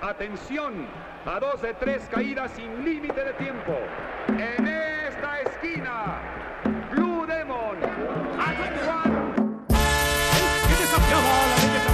Atención, a dos de tres caídas sin límite de tiempo. En esta esquina, Blue Demon, a 21. que desafiaba a la belleza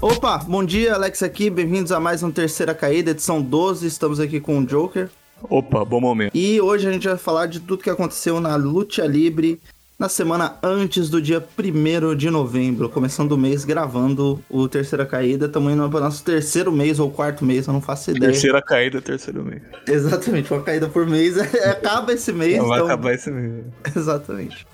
Opa, bom dia, Alex aqui, bem-vindos a mais um Terceira Caída, edição 12, estamos aqui com o Joker. Opa, bom momento. E hoje a gente vai falar de tudo que aconteceu na Luta Libre na semana antes do dia 1 de novembro, começando o mês gravando o Terceira Caída, estamos indo para o nosso terceiro mês ou quarto mês, eu não faço ideia. Terceira caída, terceiro mês. Exatamente, uma caída por mês, acaba esse mês. Vai então... acabar esse mês. Exatamente.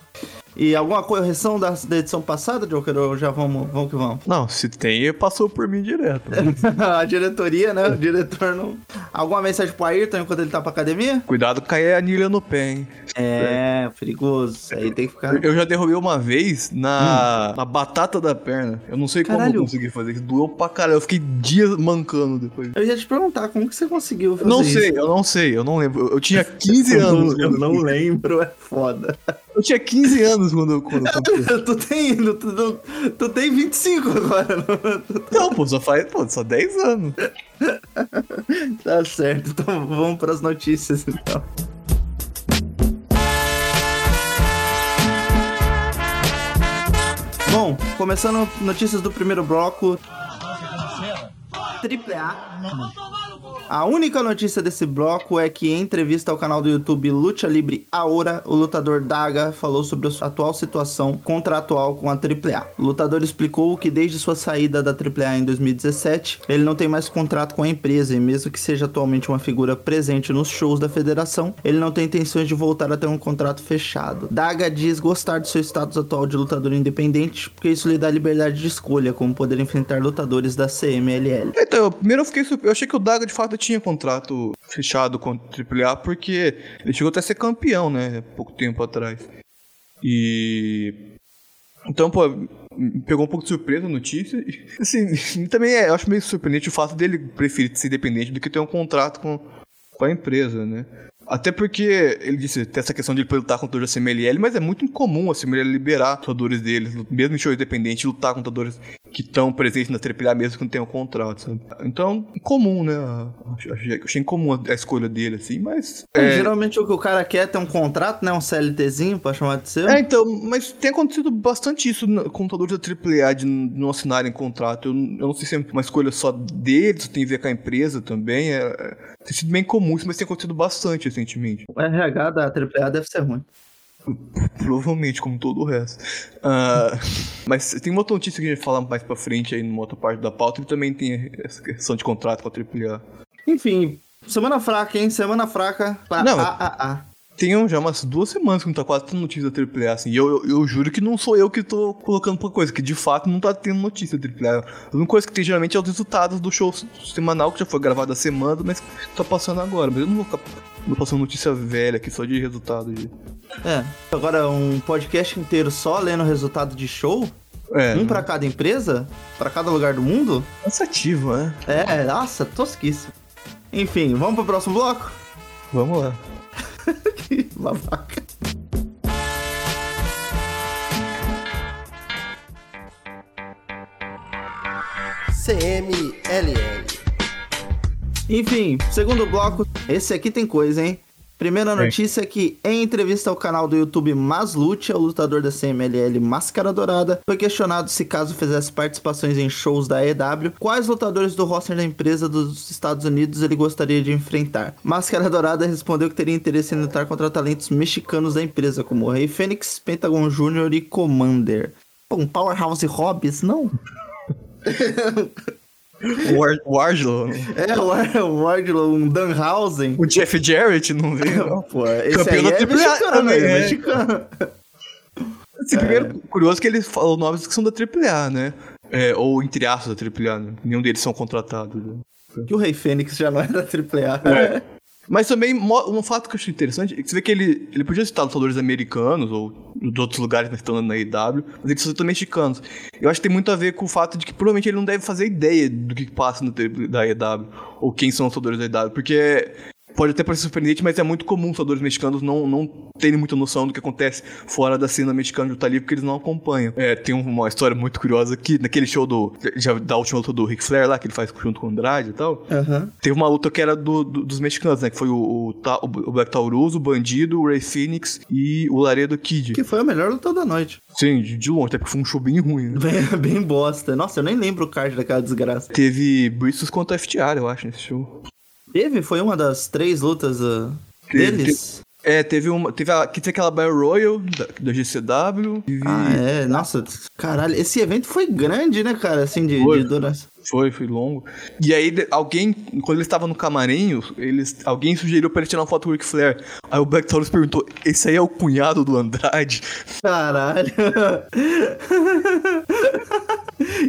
E alguma correção da, da edição passada, Joker, ou já vamos, vamos que vamos? Não, se tem, passou por mim direto. a diretoria, né? O diretor não. Alguma mensagem pro Ayrton enquanto ele tá pra academia? Cuidado cair a anilha no pé, hein? É, perigoso. Isso aí tem que ficar. Eu já derrubei uma vez na, Hum. na batata da perna. Eu não sei como Caralho. eu consegui fazer isso. Doeu pra caralho. Eu fiquei dias mancando depois. Eu ia te perguntar, como que você conseguiu fazer Não isso? sei, eu não sei, eu não lembro. Eu, eu tinha 15 anos. Eu não lembro, é foda. Eu tinha 15 anos quando, quando aconteceu. tu tem, tu, tu, tu tem 25 agora. não- Não, pô, só faz, pô, só 10 anos. Tá certo, então vamos pras notícias então. Bom, começando notícias do primeiro bloco. Triple A. A única notícia desse bloco é que em entrevista ao canal do YouTube Lucha Libre Aura, o lutador Daga falou sobre a sua atual situação contratual com a AAA. O lutador explicou que desde sua saída da AAA em 2017, ele não tem mais contrato com a empresa e mesmo que seja atualmente uma figura presente nos shows da federação, ele não tem intenções de voltar a ter um contrato fechado. Daga diz gostar do seu status atual de lutador independente, porque isso lhe dá liberdade de escolha, como poder enfrentar lutadores da CMLL. Então, eu- primeiro eu fiquei. Eu achei que o Daga de fato tinha contrato fechado com o AAA, porque ele chegou até a ser campeão, né? Pouco tempo atrás. E. Então, pô, pegou um pouco de surpresa a notícia. Assim, também é, eu acho meio surpreendente o fato dele preferir ser independente do que ter um contrato com, com a empresa, né? Até porque ele disse tem essa questão de ele poder lutar contra o CMLL, mas é muito incomum a CMLL liberar lutadores deles, mesmo em show independente, lutar com lutadores que estão presentes na AAA mesmo que não tenham contrato, sabe? Então, incomum, né? Achei, achei- achei incomum a, a escolha dele, assim, mas... É, Geralmente o que o cara quer é ter um contrato, né? Um CLTzinho pra chamar de seu. É, então, mas tem acontecido bastante isso com lutadores da AAA de não assinarem contrato. Eu, eu não sei se é uma escolha só deles, tem a ver com a empresa também. É, é- tem sido bem comum isso, mas tem acontecido bastante recentemente. O RH da AAA deve ser ruim. Provavelmente, como todo o resto. Ah, mas tem uma outra notícia que a gente vai falar mais pra frente aí numa outra parte da pauta, que também tem essa questão de contrato com a AAA. Enfim, semana fraca, hein? Semana fraca pra Não, AAA. Tem já umas duas semanas que não tá quase tendo notícia da AAA, assim. E eu, eu, eu juro que não sou eu que tô colocando pra coisa, que de fato não tá tendo notícia da AAA. A única coisa que tem geralmente é os resultados do show semanal, que já foi gravado há semana, mas tá passando agora. Mas eu não vou ficar vou passando notícia velha aqui só de resultado. De... É. Agora, um podcast inteiro só lendo resultado de show? É, Um pra cada empresa? Pra cada lugar do mundo? cansativo, né? É, nossa, tosquice. Enfim, vamos pro próximo bloco? Vamos lá. Que babaca. CMLL. Enfim, segundo bloco, esse aqui tem coisa, hein? Primeira notícia é que, em entrevista ao canal do YouTube Maslute, o lutador da CMLL Máscara Dourada, foi questionado se caso fizesse participações em shows da EW, quais lutadores do roster da empresa dos Estados Unidos ele gostaria de enfrentar. Máscara Dourada respondeu que teria interesse em lutar contra talentos mexicanos da empresa, como Rei Fênix, Pentagon Jr. e Commander. Pô, um Powerhouse Hobbs, não? O, Ar o Argelo, É, o Ar- o Wardlow, um Danhausen. o Jeff Jarrett, não veio. Pô, esse Campeão aí da é AAA mexicano, também, é é. mexicano. Assim, primeiro, curioso que ele falou nomes que são da AAA, né? É, ou entre aspas da AAA, né? Nenhum deles são contratados. Né? Que o Rei Fênix já não era AAA. É. Mas também, um fato que eu achei interessante é que você vê que ele, ele podia citar lutadores americanos ou de outros lugares que estão na IW, mas ele citou mexicanos. Eu acho que tem muito a ver com o fato de que provavelmente ele não deve fazer ideia do que passa no da EW, ou quem são os lutadores da EW, porque Pode até parecer surpreendente, mas é muito comum os lutadores mexicanos não, não terem muita noção do que acontece fora da cena mexicana de luta livre, porque eles não acompanham. É, tem uma história muito curiosa aqui, naquele show do, já, da última luta do Ric Flair lá, que ele faz junto com o Andrade e tal, Aham. teve uma luta que era do, do- dos mexicanos, né, que foi o, o, o Black Taurus, o Bandido, o Ray Phoenix e o Laredo Kid. Que foi a melhor luta da noite. Sim, de, de longe, até porque foi um show bem ruim, né? Bem, bem bosta. Nossa, eu nem lembro o card daquela desgraça. Teve Bristus contra FTR, eu acho, nesse show. Teve? Foi uma das três lutas ah, Teve, deles? É, teve uma. Teve, a, que teve aquela Battle Royal da, da GCW. Teve- Ah, é. Nossa, caralho. Esse evento foi grande, né, cara? Assim, de, Foi. de duração. Foi, foi longo. E aí, alguém, quando ele estava no camarim, eles, alguém sugeriu pra ele tirar uma foto com o Ric Flair. Aí o Black Taurus perguntou: esse aí é o cunhado do Andrade? Caralho.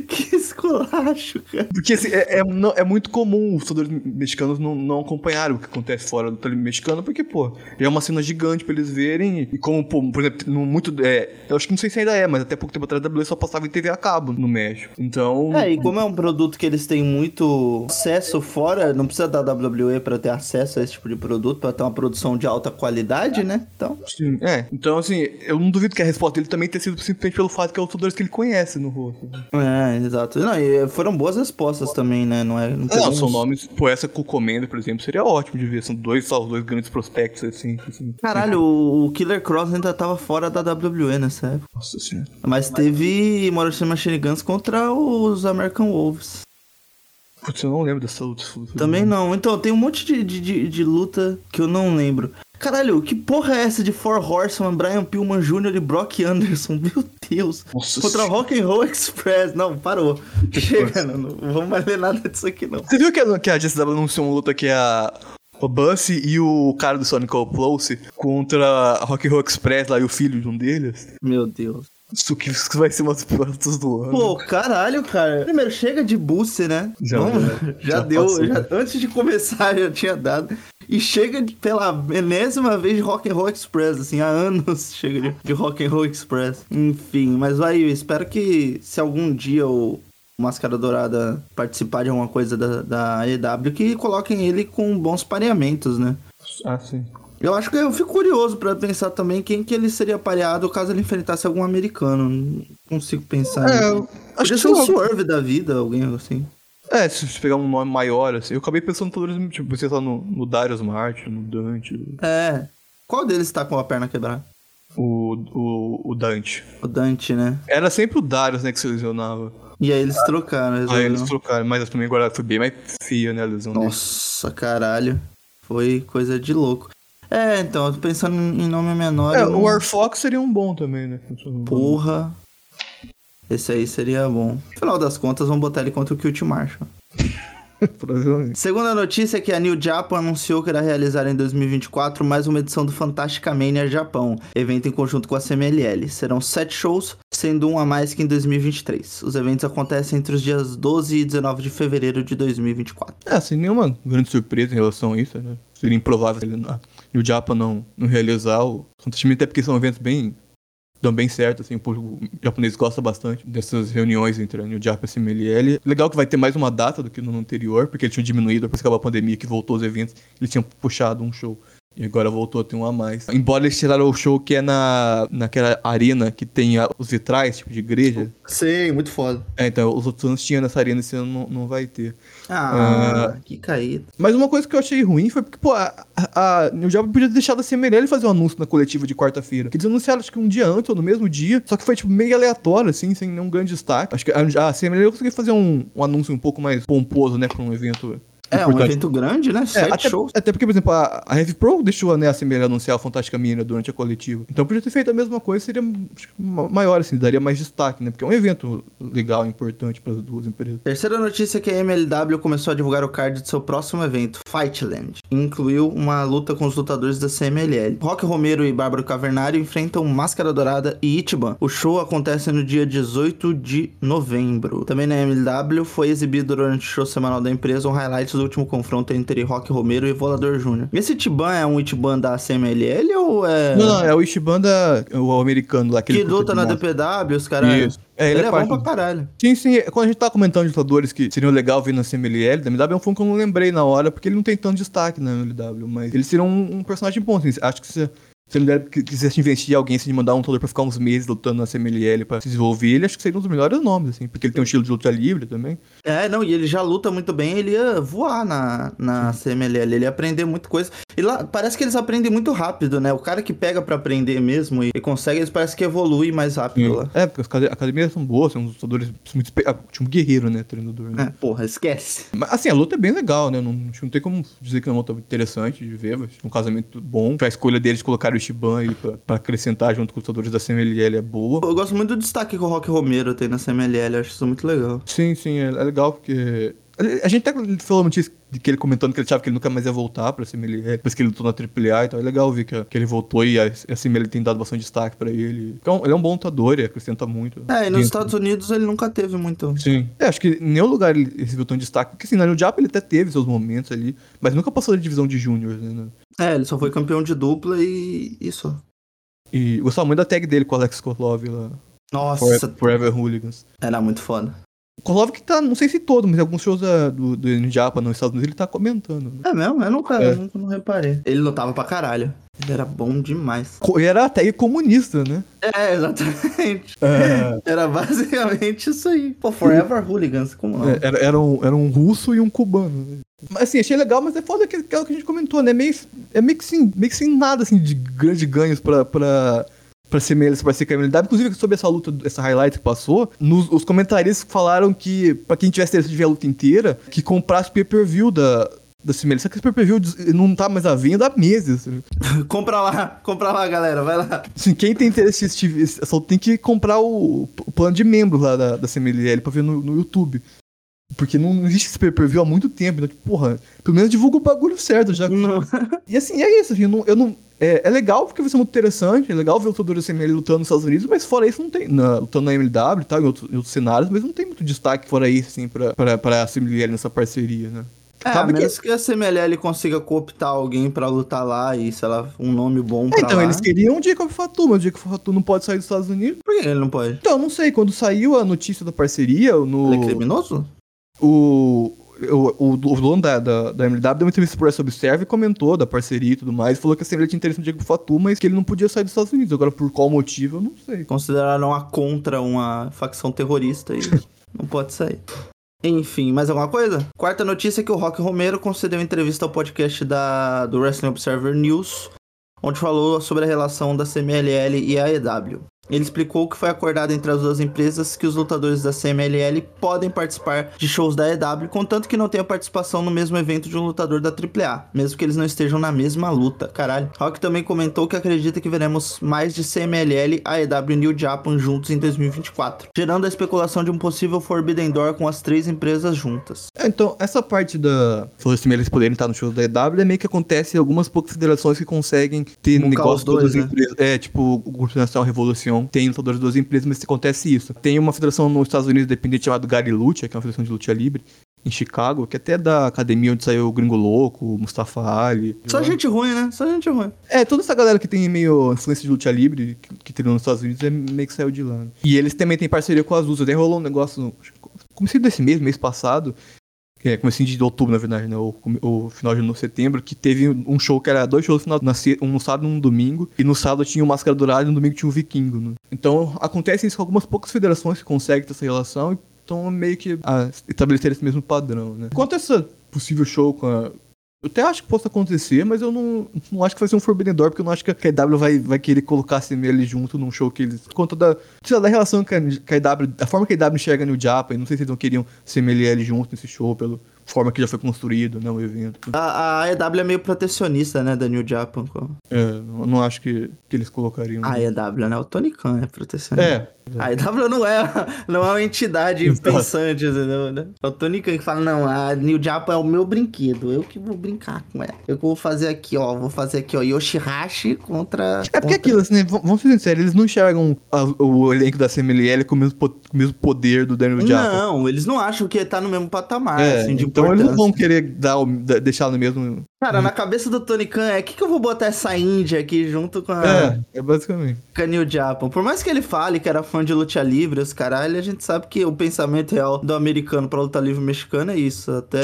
que esculacho, cara. Porque assim, é, é, não- é muito comum os lutadores mexicanos não, não acompanharem o que acontece fora do tele mexicano, porque, pô, é uma cena gigante pra eles verem. E como, pô, por exemplo, no muito. É, eu acho que não sei se ainda é, mas até pouco tempo atrás a WWE só passava em TV a cabo no México. Então. É, e como é um produto que eles têm muito acesso fora, não precisa da WWE pra ter acesso a esse tipo de produto, pra ter uma produção de alta qualidade, né? Então, Sim, é. Então, assim, eu não duvido que a resposta dele também tenha sido simplesmente pelo fato que é os lutadores que ele conhece no rosto. é, exato. Não, e foram boas respostas também, né? Não é. Não, Não, são nomes. Pô, essa com Commander, por exemplo, seria ótimo de ver. São dois, só os dois grandes prospectos, assim. assim. Caralho, o o Killer Cross ainda tava fora da WWE nessa época. Nossa senhora. Mas teve Morrison Machine Guns contra os American Wolves. Putz, eu não lembro dessa luta. Também não. Então, tem um monte de, de, de, luta que eu não lembro. Caralho, que porra é essa de Four Horsemen, Brian Pillman Jr. e Brock Anderson? Meu Deus. Nossa Contra. Rock and Roll Express. Não, parou. Chega, não, não vamos mais ler nada disso aqui, não. Você viu que a, que a JCW anunciou uma luta que é a. O Bussy e o cara do Sonic Close contra a Rock and Roll Express lá e o filho de um deles. Meu Deus. Isso que vai ser uma das piores lutas do ano. Pô, caralho, cara. Primeiro, chega de boost, né? Já, já. já, Já deu. já- antes de começar, já tinha dado. E chega de, pela enésima vez de Rock and Roll Express, assim, há anos chega de, de Rock and Roll Express. Enfim, mas vai, eu espero que se algum dia o Máscara Dourada participar de alguma coisa da, da EW, que coloquem ele com bons pareamentos, né? Ah, sim. Eu acho que eu fico curioso pra pensar também quem que ele seria pareado caso ele enfrentasse algum americano. Não consigo pensar. É, nisso. eu acho Podia que ser um lá. Swerve da vida, alguém assim. É, se você pegar um nome maior, assim. Eu acabei pensando todos, tipo, pensei só no, no Darius Martin, no Dante, É. Qual deles tá com a perna quebrada? o, o, o Dante. O Dante, né? Era sempre o Darius, né, que se lesionava. E aí eles trocaram. Aí resolveram. eles trocaram, mas também agora foi bem mais feia, né, a lesão dele. Nossa, caralho. Foi coisa de louco. É, então, eu tô pensando em nome menor. É, não- o War Fox seria um bom também, né? Porra. Esse aí seria bom. Afinal das contas, vamos botar ele contra o Kilt Marshall. Segunda notícia é que a New Japan anunciou que irá realizar em 2024 mais uma edição do Fantastica Mania Japão, evento em conjunto com a CMLL. Serão sete shows, sendo um a mais que em 2023. Os eventos acontecem entre os dias 12 e 19 de fevereiro de 2024. É, sem nenhuma grande surpresa em relação a isso, né? Seria improvável ele na- o Japa não, não realizar o Fantasma, até porque são eventos bem. dão bem certo, assim, o público japonês gosta bastante dessas reuniões entre a New Japan e a CMLL. Legal que vai ter mais uma data do que no ano anterior, porque eles tinham diminuído depois que acabou a pandemia, que voltou os eventos, eles tinham puxado um show. E agora voltou a ter um a mais. Embora eles tiraram o show que é na, naquela arena que tem a- os vitrais, tipo de igreja. Sei, muito foda. É, então os outros anos tinham nessa arena, esse ano não, não vai ter. Ah, que caído. Mas uma coisa que eu achei ruim foi porque, pô, a, a, Japan podia ter deixado a CMLL fazer um anúncio na coletiva de quarta-feira. Que eles anunciaram, acho que um dia antes ou no mesmo dia, só que foi, tipo, meio aleatório, assim, sem nenhum grande destaque. Acho que a, a CMLL conseguiu fazer um, um anúncio um pouco mais pomposo, né, pra um evento. É, um evento grande, né? É, Sete até, shows. até porque, por exemplo, a, a Heavy Pro deixou né, a CMLL anunciar a Fantástica Mina durante a coletiva. Então podia ter feito a mesma coisa, seria maior, assim, daria mais destaque, né? Porque é um evento legal, importante para as duas empresas. Terceira notícia é que a MLW começou a divulgar o card de seu próximo evento, Fightland. Incluiu uma luta com os lutadores da CMLL. Rock Romero e Bárbaro Cavernário enfrentam Máscara Dourada e Ichiban. O show acontece no dia 18 de novembro. Também na MLW foi exibido durante o show semanal da empresa um highlight do último confronto entre Rock Romero e Volador Júnior. Esse Tiban é um Itiban da CMLL ou é. Não, não, é o Ishiban da, o americano lá. que aquele luta na. DPW, os caras. Isso. É, Ele, ele, é é bom pra caralho. Sim, sim. Quando a gente tá comentando de lutadores que seriam legal vir na CMLL, da MW é um filme que eu não lembrei na hora, porque ele não tem tanto destaque na MLW, mas ele seria um, um personagem bom. Assim, acho que se, se qui- quisesse investir em alguém, assim, de mandar um lutador pra ficar uns meses lutando na CMLL pra se desenvolver, ele acho que seria um dos melhores nomes, assim, porque ele tem um estilo de luta livre também. É, não, e ele já luta muito bem, ele ia voar na, na CMLL, ele ia aprender muita coisa. E lá, parece que eles aprendem muito rápido, né? O cara que pega pra aprender mesmo e, e consegue, eles parece que evolui mais rápido lá. É, porque as acad- academias são boas, são uns lutadores muito. Tipo, guerreiro, né? Treinador, né? É, porra, esquece. Mas, assim, a luta é bem legal, né? Não, não tem como dizer que é uma luta interessante de ver, mas um casamento bom. A escolha deles de colocar o Ishiban aí pra, pra acrescentar junto com os lutadores da CMLL é boa. Eu gosto muito do destaque que o Rock Romero tem na CMLL, acho isso muito legal. Sim, sim, é, é legal porque. A gente até falou isso de que ele comentando que ele achava que ele nunca mais ia voltar pra CMLL, depois que ele lutou na AAA, então é legal ver que, que ele voltou e a, a CMLL tem dado bastante destaque pra ele. Então, ele é um bom lutador e acrescenta muito. É, e nos dentro. Estados Unidos ele nunca teve muito. Sim. É, acho que em nenhum lugar ele recebeu tão destaque. Porque assim, na New Japan ele até teve seus momentos ali, mas nunca passou da divisão de júniors, né? É, ele só foi campeão de dupla e isso. E gostava muito da tag dele com o Alex Korlov lá. Nossa, Forever, Forever Hooligans. era muito foda. O Korlov que tá, não sei se todo, mas alguns shows da- do, do New Japan nos Estados Unidos ele tá comentando. Né? É mesmo? Eu nunca, É. eu nunca não reparei. Ele lutava pra caralho. Ele era bom demais. Ele era a tag comunista, né? É, exatamente. Era basicamente isso aí. Pô, Forever Hooligans, como não? É, Era, era, um, era um russo e um cubano. né? Mas assim, achei legal, mas é foda que, que é que a gente comentou, né? Meio, é meio que, sem, meio que sem nada assim, de grandes ganhos pra, pra, pra ser melhor, pra ser criminalidade. Inclusive, sobre essa luta, essa highlight que passou, nos, os comentaristas falaram que, pra quem tivesse interesse de ver a luta inteira, que comprasse o pay-per-view da. Da CML. Só que esse pay-per-view não tá mais à venda há meses. assim. compra lá, compra lá, galera, vai lá. Assim, quem tem interesse em luta tem que comprar o, o plano de membro lá da, da CMLL pra ver no, no YouTube. Porque não existe esse pay-per-view há muito tempo. Então, tipo, porra, pelo menos divulga o bagulho certo já. Não. E assim, é isso. Assim, eu não, eu não- é, é legal porque vai ser muito interessante. É legal ver o lutador CML lutando nos Estados Unidos, mas fora isso não tem. Na, lutando na MLW e tal, em outros, em outros cenários, mas não tem muito destaque fora isso, assim, pra, pra, pra nessa parceria, né? É, Sabe que- menos que... a CMLL consiga cooptar alguém pra lutar lá e, sei lá, um nome bom pra É, então, lá. eles queriam o Jacob Fatu, mas o Jacob Fatu não pode sair dos Estados Unidos. Por que ele não pode? Então, não sei, quando saiu a notícia da parceria, no. Ele é criminoso? o, o, o, o dono da, da, da MLW deu uma entrevista pro Observe e comentou da parceria e tudo mais. Falou que a CML tinha interesse no Diego Fatu, mas que ele não podia sair dos Estados Unidos. Agora, por qual motivo, eu não sei. Consideraram a contra uma facção terrorista e não pode sair. Enfim, mais alguma coisa? Quarta notícia é que o Rock Romero concedeu entrevista ao podcast da, do Wrestling Observer News, onde falou sobre a relação da CMLL e a EW. Ele explicou que foi acordado entre as duas empresas que os lutadores da CMLL podem participar de shows da EW, contanto que não tenha participação no mesmo evento de um lutador da AAA, mesmo que eles não estejam na mesma luta. Caralho. Rock também comentou que acredita que veremos mais de CMLL, AEW e New Japan juntos em 2024, gerando a especulação de um possível Forbidden Door com as três empresas juntas. É, então, essa parte da. Se os CMLs poderem estar no show da EW é meio que acontece em algumas poucas federações que conseguem ter Muncar negócio dois, das né? empresas. É, tipo, o Grupo Nacional Revolução tem lutadores das duas empresas, mas acontece isso. Tem uma federação nos Estados Unidos independente chamada Gary Lucha, que é uma federação de luta livre. Em Chicago, que até é da academia onde saiu o Gringo Louco, o Mustafa Ali. Só gente ruim, né? Só gente ruim. É, toda essa galera que tem meio influência de luta livre, que, que treinou nos Estados Unidos, é meio que saiu de lá. né? E eles também têm parceria com a Azusa. Até rolou um negócio, comecei desse mês, mês passado, é comecinho de outubro, na verdade, né? O, o final de setembro, que teve um show que era dois shows no final, na um no sábado e um domingo. E no sábado tinha o Máscara Dourada e no domingo tinha o Vikingo, né? Então acontece isso com algumas poucas federações que conseguem ter essa relação e estão meio que a estabelecer esse mesmo padrão, né? Quanto a esse possível show com a, eu até acho que possa acontecer, mas eu não, não acho que vai ser um Forbidden Door, porque eu não acho que a KW vai, vai querer colocar a CML junto num show que eles. Por conta da. Sei lá, da relação que a, que EW. Da forma que a EW enxerga no Japa, e não sei se eles não queriam CMLL junto nesse show, pela forma que já foi construído, né, o evento. A, a EW é meio protecionista, né, da New Japan. É, não, não acho que, que eles colocariam. A EW, né? O Tony Khan é protecionista. É. A EW não é, não é uma entidade Exato. pensante, entendeu? né? É o Tony Khan que fala, não, a New Japan é o meu brinquedo, eu que vou brincar com ela. Eu que vou fazer aqui, ó, vou fazer aqui, ó, Yoshihashi contra... É porque contra- aquilo, assim, né, vamos ser sinceros, eles não enxergam a- o elenco da CMLL com o mesmo, po- mesmo poder do Daniel Japa. Não, eles não acham que tá no mesmo patamar, É, assim, de então. Eles não vão querer dar, deixar no mesmo. Cara, na cabeça do Tony Khan é, o que, que eu vou botar essa índia aqui junto com a, É, é basicamente. com a New Japan? Por mais que ele fale que era fã de luta livre, os caralho, a gente sabe que o pensamento real do americano pra luta livre mexicana é isso. Até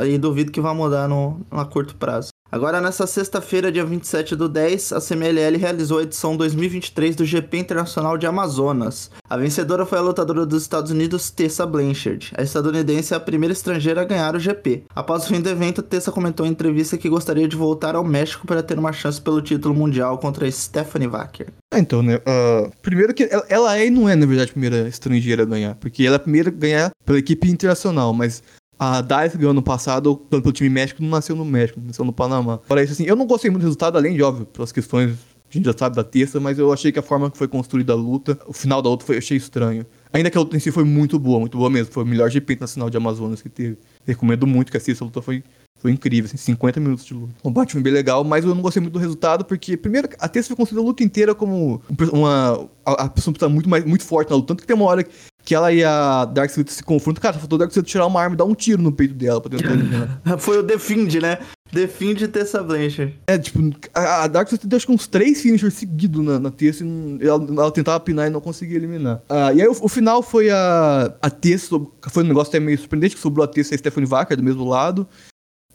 aí duvido que vai mudar no, a curto prazo. Agora, nessa sexta-feira, dia 27 do 10, a CMLL realizou a edição 2023 do GP Internacional de Amazonas. A vencedora foi a lutadora dos Estados Unidos, Tessa Blanchard. A estadunidense é a primeira estrangeira a ganhar o GP. Após o fim do evento, Tessa comentou em entrevista que gostaria de voltar ao México para ter uma chance pelo título mundial contra Stephanie Wacker. Ah, então, né? ah, primeiro que ela, ela é e não é, na verdade, a primeira estrangeira a ganhar. Porque ela é a primeira a ganhar pela equipe internacional, mas a Dice ganhou ano passado pelo, pelo time México, não nasceu no México, nasceu no Panamá. Fora isso, assim, eu não gostei muito do resultado, além de, óbvio, pelas questões, a gente já sabe da terça, mas eu achei que a forma que foi construída a luta, o final da luta, foi, eu achei estranho. Ainda que a luta em si foi muito boa, muito boa mesmo. Foi o melhor GP nacional de Amazonas que teve. Recomendo muito que assista, a luta foi foi incrível, assim, 50 minutos de luta. O combate foi bem legal, mas eu não gostei muito do resultado, porque, primeiro, a Tessa foi construída a luta inteira como uma. A, a pessoa tá muito, mais, muito forte na luta. Tanto que tem uma hora que ela e a Dark Side se confrontam. Cara, faltou o Dark Side tirar uma arma e dar um tiro no peito dela pra tentar eliminar. Foi o Defend, né? Defend Tessa Blanchard. É, tipo, a, a Dark Side deu acho que uns três finishers seguidos na, na Tessa e ela, ela tentava pinar e não conseguia eliminar. Ah, e aí o, o final foi a, a Tessa, foi um negócio até meio surpreendente, que sobrou a Tessa e a Stephanie Wacker do mesmo lado.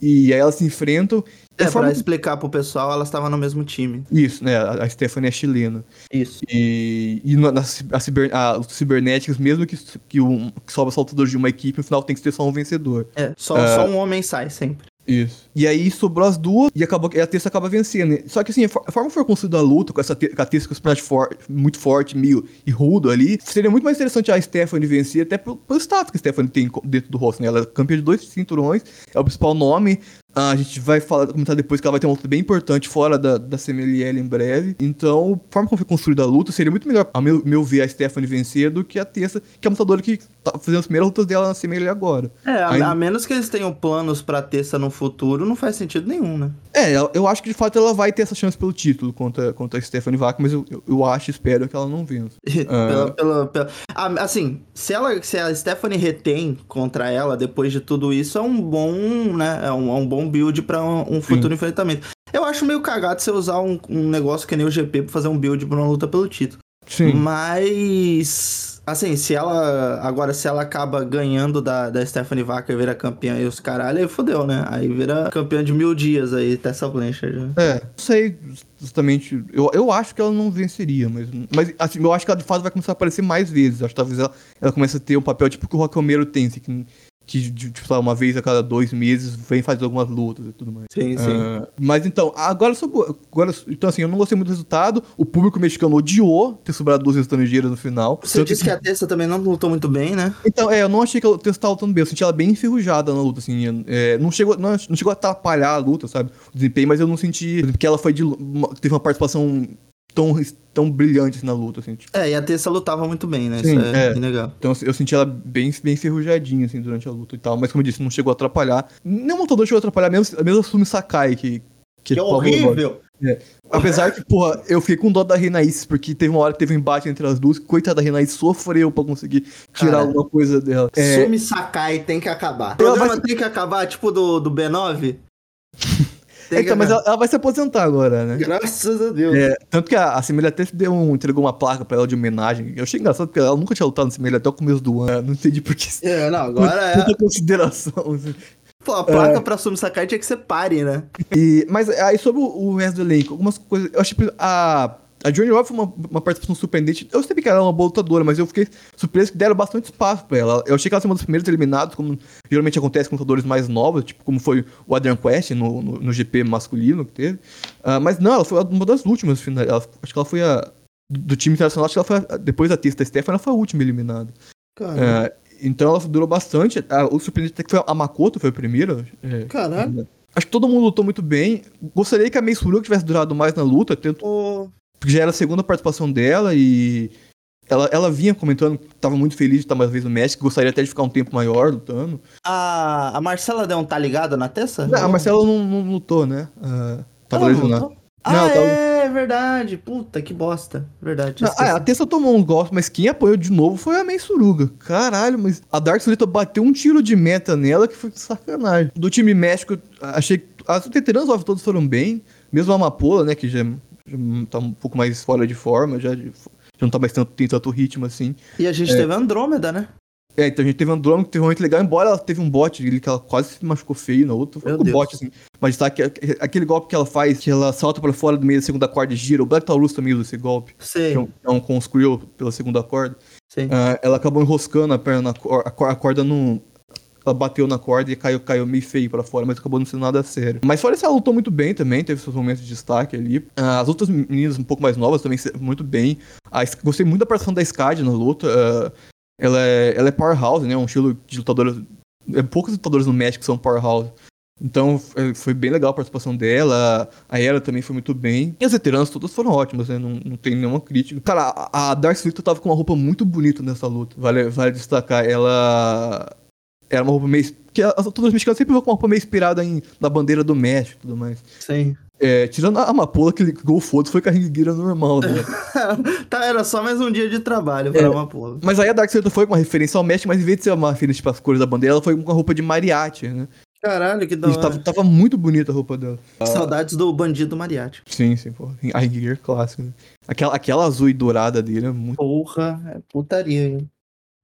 E aí elas se enfrentam. É, a forma- pra explicar pro pessoal, elas estavam no mesmo time. Isso, né? A, Stephanie é chilena. Isso. E, e na, a ciber, a, os Cybernetics, mesmo que, que, um, que sobra saltador de uma equipe, no final tem que ter só um vencedor. É, só, É. só um homem sai sempre. Isso. E aí sobrou as duas e acabou e a Tessa acaba vencendo. Só que assim, a, for- a forma que foi construída a luta, com essa te- com a Tessa com esse personagem for, muito forte, meio e rudo ali, seria muito mais interessante a Stephanie vencer, até pelo, pelo status que a Stephanie tem dentro do rosto, né? Ela é campeã de dois cinturões, é o principal nome. Ah, a gente vai falar, comentar depois que ela vai ter uma luta bem importante fora da, da CMLL em breve. Então, a forma como foi construída a luta seria muito melhor, a meu, meu ver, a Stephanie vencer do que a Tessa, que é uma lutadora que tá fazendo as primeiras lutas dela na CMLL agora. É, a, Ainda- a menos que eles tenham planos pra Tessa no futuro, não faz sentido nenhum, né? É, eu, acho que de fato ela vai ter essa chance pelo título contra, contra a Stephanie Vaca, mas eu, eu, eu acho espero que ela não vença. Pela, pela, pela- Ah, assim, se, ela, se a Stephanie retém contra ela depois de tudo isso, é um bom, né? É um, é um bom build pra um, um futuro enfrentamento. Eu acho meio cagado você usar um, um negócio que nem o GP pra fazer um build pra uma luta pelo título. Sim. Mas. Assim, se ela. Agora, se ela acaba ganhando da, da Stephanie Vaca e vira campeã e os caralho, aí fodeu, né? Aí vira campeã de mil dias aí, Tessa Blanchard. né? É, não sei justamente. Eu, eu acho que ela não venceria, mas. Mas assim, eu acho que ela de fato vai começar a aparecer mais vezes. Acho que talvez ela, ela comece a ter um papel tipo que o Rock Romero tem, assim, que, que tipo, lá, uma vez a cada dois meses vem fazer algumas lutas e tudo mais. Sim, sim. Ah, mas então, agora sobre. Agora, então, assim, eu não gostei muito do resultado. O público mexicano odiou ter sobrado duas estrangeiras no final. Você Tanto disse que a Tessa também não lutou muito bem, né? Então, é, eu não achei que ela estava lutando bem. Eu senti ela bem enferrujada na luta, assim. é, não, chegou, não, não chegou a atrapalhar a luta, sabe? O desempenho, mas eu não senti por exemplo, que ela foi de, uma- teve uma participação tão, tão brilhante assim, na luta, assim. tipo. É, e a Tessa lutava muito bem, né? Sim, Isso é, é. legal. Então eu senti ela bem, bem enferrujadinha, assim, durante a luta e tal. Mas como eu disse, não chegou a atrapalhar. Nenhum lutador chegou a atrapalhar, mesmo, mesmo a Sumi Sakai, que... Que, Que favor, horrível! é. Apesar que, porra, eu fiquei com dó da Renaís, porque teve uma hora que teve um embate entre as duas, que coitada da Renaís sofreu pra conseguir tirar Cara, alguma coisa dela. É, Sumi Sakai tem que acabar. O programa vai- tem que acabar, tipo do, do B9? Tem é, então, mas ela, ela vai se aposentar agora, né? Graças a Deus. É, tanto que a, a Semelha até deu um, entregou uma placa pra ela de homenagem. Eu achei engraçado porque ela nunca tinha lutado no Semelha até o começo do ano. Não entendi por que. É, não, agora é. Tanta consideração. assim. Pô, a placa pra Sumi Sakai tinha que ser pare, né? E, mas aí sobre o, o resto do elenco, algumas coisas. Eu achei que a. A Johnny Robb foi uma, uma participação surpreendente. Eu sabia que ela era uma boa lutadora, mas eu fiquei surpreso que deram bastante espaço pra ela. Eu achei que ela seria uma das primeiras eliminadas, como geralmente acontece com lutadores mais novos, tipo como foi o Adrian Quest no, no, no GP masculino que teve. Ah, mas não, ela foi uma das últimas. fina- ela- acho que ela foi a. Do time internacional, acho que ela foi. a- depois da Testa Stephanie, ela foi a última eliminada. É, então ela durou bastante. Ah, o surpreendente até que foi a Makoto, foi a primeira. É, Caralho. Acho que todo mundo lutou muito bem. Gostaria que a Mei Suruga tivesse durado mais na luta, tanto Ô, porque já era a segunda participação dela e ela, ela vinha comentando que tava muito feliz de estar mais uma vez no México, gostaria até de ficar um tempo maior lutando. a, a Marcela deu um tá ligado na Tessa? Não, a Marcela não, não lutou, né? Ah, tava Ela não lesionada. lutou? Não, Ah, tava- é é verdade. Puta, que bosta. Verdade. Não, ah, a Tessa tomou um golpe, mas quem apanhou de novo foi a Mei Suruga. Caralho, mas a Dark Solita bateu um tiro de meta nela que foi sacanagem. Do time México, achei que as veteranas todos foram bem. Mesmo a Amapola, né, que já, já tá um pouco mais fora de forma, já, já não tá mais tanto, tem tanto ritmo assim. E a gente É. teve a Andrômeda, né? É, então a gente teve Andrômeda que teve um momento legal, embora ela teve um bot que ela quase se machucou feio na outra. Foi um bot, assim. Mas tá, que, aquele golpe que ela faz, que ela salta pra fora do meio da segunda corda e gira. O Black Taurus também usa esse golpe. Sei, Que é um, é um pela segunda corda. sei. Ah, ela acabou enroscando a perna a, cor- a corda não. Ela bateu na corda e caiu, caiu meio feio pra fora, mas acabou não sendo nada sério. Mas fora isso, ela lutou muito bem também, teve seus momentos de destaque ali. Ah, as outras meninas um pouco mais novas também muito bem. A gostei muito da participação da Skad na luta. ah, ela, é, ela é powerhouse, né? Um estilo de lutadora. É, poucos lutadores no México são powerhouse. Então foi- foi bem legal a participação dela. A Era também foi muito bem. E as veteranas todas foram ótimas, né? Não, não tem nenhuma crítica. Cara, a, a Dark Slita tava com uma roupa muito bonita nessa luta. Vale, vale destacar. Ela. Era uma roupa meio. Que as todas as mexicanas sempre vão com uma roupa meio inspirada em, na bandeira do México e tudo mais. Sim. É, tirando a Amapola, que gol foda foi com a ringueira normal, né? tá, era só mais um dia de trabalho pra É. uma porra. mas aí a Dark Slita foi com uma referência ao México, mas em vez de ser uma referência tipo, as cores da bandeira, ela foi com a roupa de mariachi, né? Caralho, que da hora. tava, tava muito bonita a roupa dela. Saudades do bandido mariachi. Sim, sim, pô. A ringueira clássica. Né? Aquela, aquela azul e dourada dele é muito. Porra, é putaria, hein?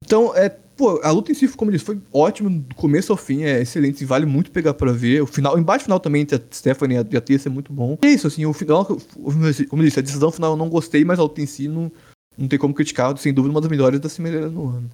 Então, é, pô, a luta em si, como eu disse, foi ótima do começo ao fim, é excelente, vale muito pegar pra ver. O final, o embate final também entre a Stephanie e a, a Tessa é muito bom. E é isso, assim, o final, como eu disse, a decisão final eu não gostei, mas a luta em si não, não tem como criticar, sem dúvida, uma das melhores da Cimeira no ano.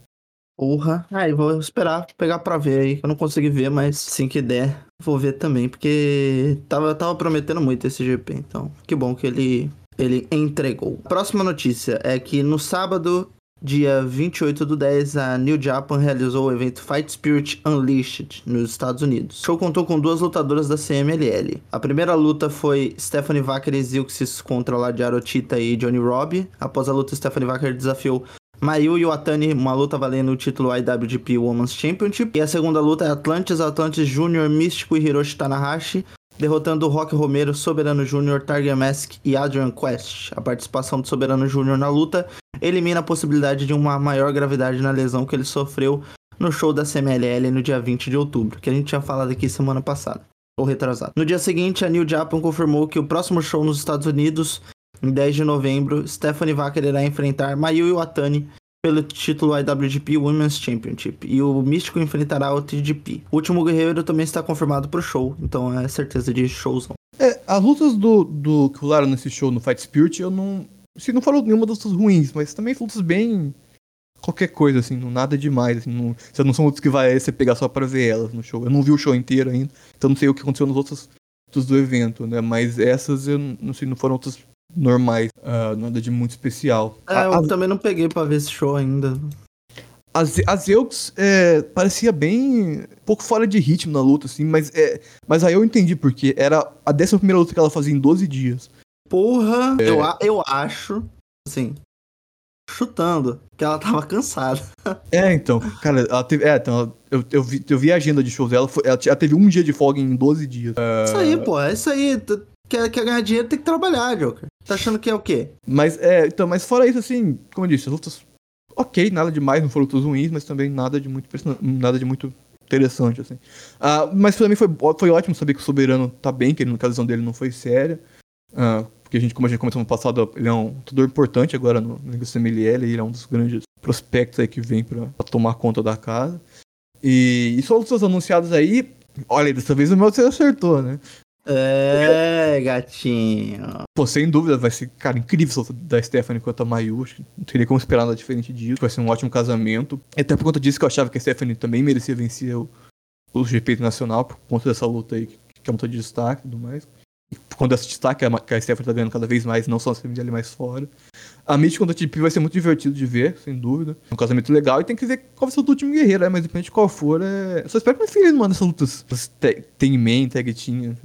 Porra. Aí, vou esperar pegar pra ver aí. Eu não consegui ver, mas assim que der, vou ver também. Porque tava, tava prometendo muito esse GP. Então, que bom que ele, ele entregou. Próxima notícia é que no sábado, dia 28 do 10, a New Japan realizou o evento Fight Spirit Unleashed nos Estados Unidos. O show contou com duas lutadoras da CMLL. A primeira luta foi Stephanie Wacker e Zilxis contra Ladiaro Tita e Johnny Robb. Após a luta, Stephanie Wacker desafiou Mayu Iwatani, uma luta valendo o título IWGP Women's Championship. E a segunda luta é Atlantis, Atlantis Jr., Místico e Hiroshi Tanahashi, derrotando Rock Romero, Soberano Jr., Tiger Mask e Adrian Quest. A participação do Soberano Jr. na luta elimina a possibilidade de uma maior gravidade na lesão que ele sofreu no show da CMLL no dia 20 de outubro, que a gente tinha falado aqui semana passada, ou retrasado. No dia seguinte, a New Japan confirmou que o próximo show nos Estados Unidos, em 10 de novembro, Stephanie Wacker irá enfrentar Mayu Iwatani pelo título IWGP Women's Championship e o Místico enfrentará o TGP. O último guerreiro também está confirmado pro show, então é certeza de showzão. É, as lutas do, do que rolaram nesse show no Fight Spirit, eu não. Assim, não foram nenhuma das lutas ruins, mas também lutas bem. qualquer coisa, assim, não, nada demais. Assim, não, você não são lutas que vai você pegar só pra ver elas no show. Eu não vi o show inteiro ainda, então não sei o que aconteceu nos outros lutas do evento, né? Mas essas eu não sei, não foram lutas normais, ah, nada de muito especial. É, A- eu as- também não peguei pra ver esse show ainda. As, as Elks é, parecia bem. um pouco fora de ritmo na luta, assim, mas, é, mas aí eu entendi porque era a décima primeira luta que ela fazia em 12 dias. Porra, eu, a- eu acho, assim, chutando, que ela tava cansada. É, então, cara, ela teve. É, então, eu, eu, vi, eu vi a agenda de shows dela, foi- ela, ela teve um dia de folga em 12 dias. Isso aí, pô, é isso aí. Quer, quer ganhar dinheiro, tem que trabalhar, Joker. Tá achando que é o quê? Mas, é, então, mas fora isso, assim, como eu disse, as lutas. Ok, nada demais, não foram lutas ruins, mas também nada de muito, nada de muito interessante, assim. Ah, mas pra mim foi, foi ótimo saber que o Soberano tá bem, que ele, a lesão dele não foi séria. Ah, porque a gente, como a gente comentou no passado, ele é um lutador importante agora no, no CMLL, ele é um dos grandes prospectos aí que vem pra tomar conta da casa. E, e só lutas anunciadas aí, olha, dessa vez o meu você acertou, né? É, gatinho. Pô, sem dúvida, vai ser, cara, incrível da Stephanie contra a Mayu. Não teria como esperar nada diferente disso. Vai ser um ótimo casamento. Até por conta disso que eu achava que a Stephanie também merecia vencer o, o GP nacional, por conta dessa luta aí, que, que é luta de destaque e tudo mais. Por conta desse destaque, a, que a Stephanie tá ganhando cada vez mais, não só na ali mais fora. A Mitch contra a TP vai ser muito divertido de ver, sem dúvida. É um casamento legal e tem que ver qual vai ser o do último guerreiro, né? Mas depende de qual for, é. Eu só espero que não manda essas lutas. essas te- Tem man, tag quê.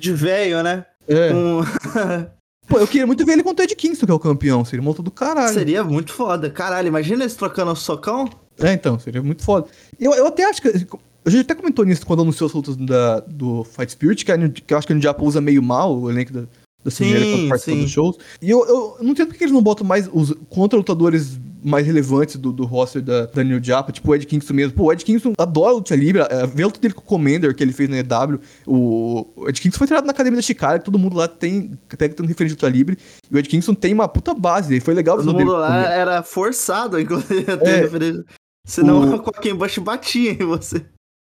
De velho, né? É. Com- Pô, eu queria muito ver ele contra o Ed Kingston, que é o campeão. Seria uma luta do caralho. Seria muito foda. Caralho, imagina eles trocando o socão. É, então, seria muito foda. Eu, eu até acho que. A gente até comentou nisso quando anunciou as lutas da, do Fight Spirit, que, a New- que eu acho que a New Japan usa meio mal o elenco da, da Sim, quando dos shows. E eu, eu não entendo por que eles não botam mais os contra-lutadores mais relevantes do, do roster da, da New Japan, tipo o Ed Kingston mesmo. Pô, o Ed Kingston adora luta livre, é, vê a luta dele com o Commander que ele fez na EW. O, o Ed Kingston foi treinado na academia da Chicago, todo mundo lá tem, até que tem um referente de luta livre. E o Ed Kingston tem uma puta base, e foi legal Todo mundo lá era forçado, inclusive, a ter É. referência. Senão O- o Joaquim Bush batia em você.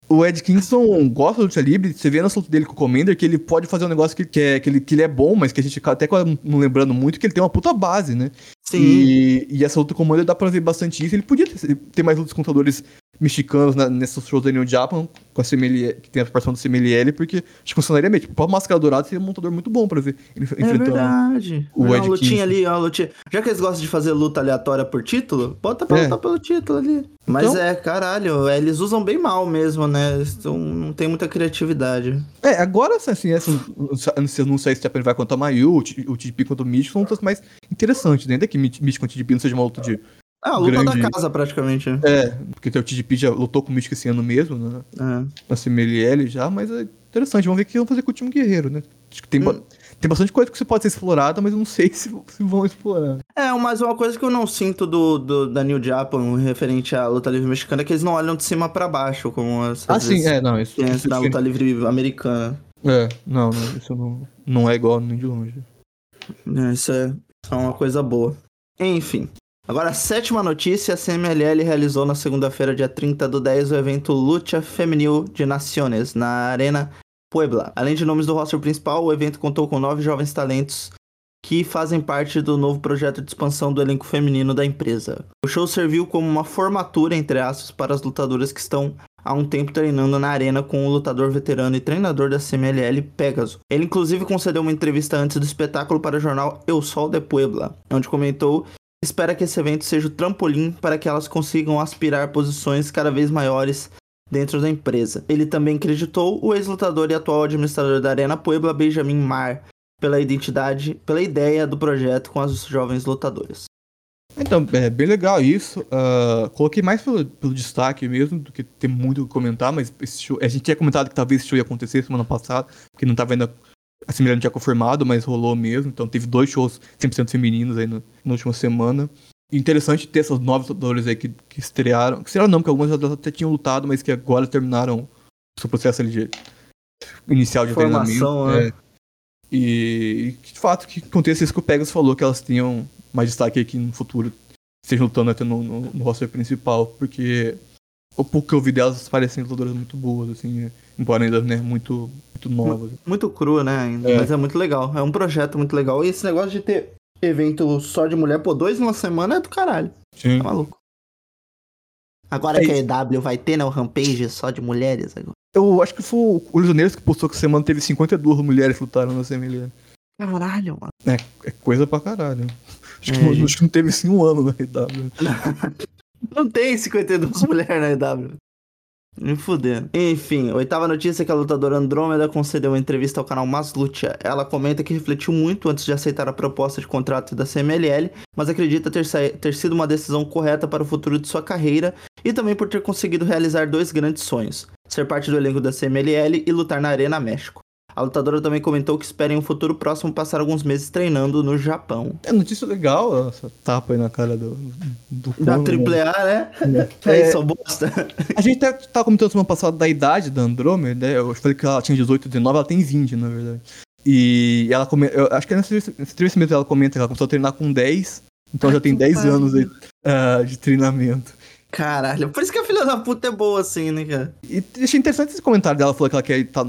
O Ed Kingston gosta da luta livre, você vê na luta dele com o Commander que ele pode fazer um negócio que, que, é, que, ele, que ele é bom, mas que a gente até não lembrando muito, que ele tem uma puta base, né? Sim. E, e essa luta com o Commander dá pra ver bastante isso. Ele podia ter, ter mais lutas com lutadores mexicanos na, nesses shows da New Japan, com a CML, que tem a participação do CMLL, porque acho que funcionaria bem. Tipo, o próprio Máscara Dourada seria um lutador muito bom pra ver ele É enfrentando. verdade. o Não, Ed lutinha ali, ó, lutinha. Já que eles gostam de fazer luta aleatória por título, bota pra É. lutar pelo título ali. Mas Então- é, caralho, é, eles usam bem mal mesmo, né? Eles tão- não tem muita criatividade. É, agora, assim, essa, se não sei se ele vai contra o Mayu, o TDP contra o Místico, são lutas mais interessantes, né? Ainda que Místico contra o TDP não seja uma luta de. Ah, a luta Grande. da casa, praticamente. né? É, porque o TDP já lutou com o Místico esse ano mesmo, né? É. Na CMLL já, mas é interessante. Vamos ver o que vão fazer com o time guerreiro, né? Acho que tem, ba- tem bastante coisa que você pode ser explorada, mas eu não sei se, se vão explorar. É, mas uma coisa que eu não sinto do, do- da New Japan referente à luta livre mexicana é que eles não olham de cima pra baixo, como às Ah, sim, é, não, isso, isso na é luta livre americana. É, não, não, isso não, não é igual nem de longe. É, Isso é, isso é uma coisa boa. Enfim. Agora, a sétima notícia, a CMLL realizou na segunda-feira, dia 30 do 10, o evento Lucha Femenil de Naciones, na Arena Puebla. Além de nomes do roster principal, o evento contou com nove jovens talentos que fazem parte do novo projeto de expansão do elenco feminino da empresa. O show serviu como uma formatura, entre aspas, para as lutadoras que estão há um tempo treinando na arena com o lutador veterano e treinador da CMLL, Pegasus. Ele inclusive concedeu uma entrevista antes do espetáculo para o jornal El Sol de Puebla, onde comentou espera que esse evento seja o trampolim para que elas consigam aspirar posições cada vez maiores dentro da empresa. Ele também acreditou o ex-lutador e atual administrador da Arena Puebla, Benjamin Mar, pela identidade, pela ideia do projeto com as jovens lutadoras. Então, é bem legal isso. ah, coloquei mais pelo, pelo destaque mesmo, do que ter muito o que comentar, mas show, a gente tinha comentado que talvez esse show ia acontecer semana passada, porque não tava ainda. A Similar não tinha confirmado, mas rolou mesmo. Então teve dois shows 100% femininos aí no- na última semana. E interessante ter essas novas lutadoras aí que, que estrearam. Que estrearam não, porque algumas delas até tinham lutado, mas que agora terminaram o seu processo ali de inicial de Formação, treinamento. né? É. E, e, de fato que aconteça isso que o Pegasus falou, que elas tenham mais destaque aqui no futuro, estejam lutando até no, no, no roster principal, porque o pouco que eu vi delas parecem lutadoras muito boas, assim, embora ainda né, muito, muito novas. Muito cru, né, ainda, É. mas é muito legal. É um projeto muito legal. E esse negócio de ter evento só de mulher, pô, dois numa semana é do caralho. Sim. Tá maluco. Agora É que a EW vai ter, né, o Rampage só de mulheres agora. Eu acho que foi o Legioneiros que postou que semana teve 52 mulheres lutaram na CMLL. Caralho, mano. É, é coisa pra caralho. Acho, É, que, gente. acho que não teve assim um ano na EW. Não tem 52 mulheres na EW. Me fudendo. Enfim, oitava notícia é que a lutadora Andrômeda concedeu uma entrevista ao canal Mas Lucha. Ela comenta que refletiu muito antes de aceitar a proposta de contrato da CMLL, mas acredita ter, ter sido uma decisão correta para o futuro de sua carreira e também por ter conseguido realizar dois grandes sonhos: ser parte do elenco da CMLL e lutar na Arena México. A lutadora também comentou que espera em um futuro próximo passar alguns meses treinando no Japão. É notícia legal, essa tapa aí na cara do, do Da Conor, né? AAA, né? É. É isso, bosta. A gente até tava comentando semana passada da idade da Andrômeda, né? Eu falei que ela tinha 18, 19, ela tem 20, na verdade. E ela comenta, eu acho que nessa entrevista mesmo ela comenta que ela começou a treinar com 10, então Ai, já tem que 10 pariu. anos aí, ah, de treinamento. Caralho, por isso que a filha da puta é boa assim, né, cara? E achei interessante esse comentário dela, falou que ela quer tá-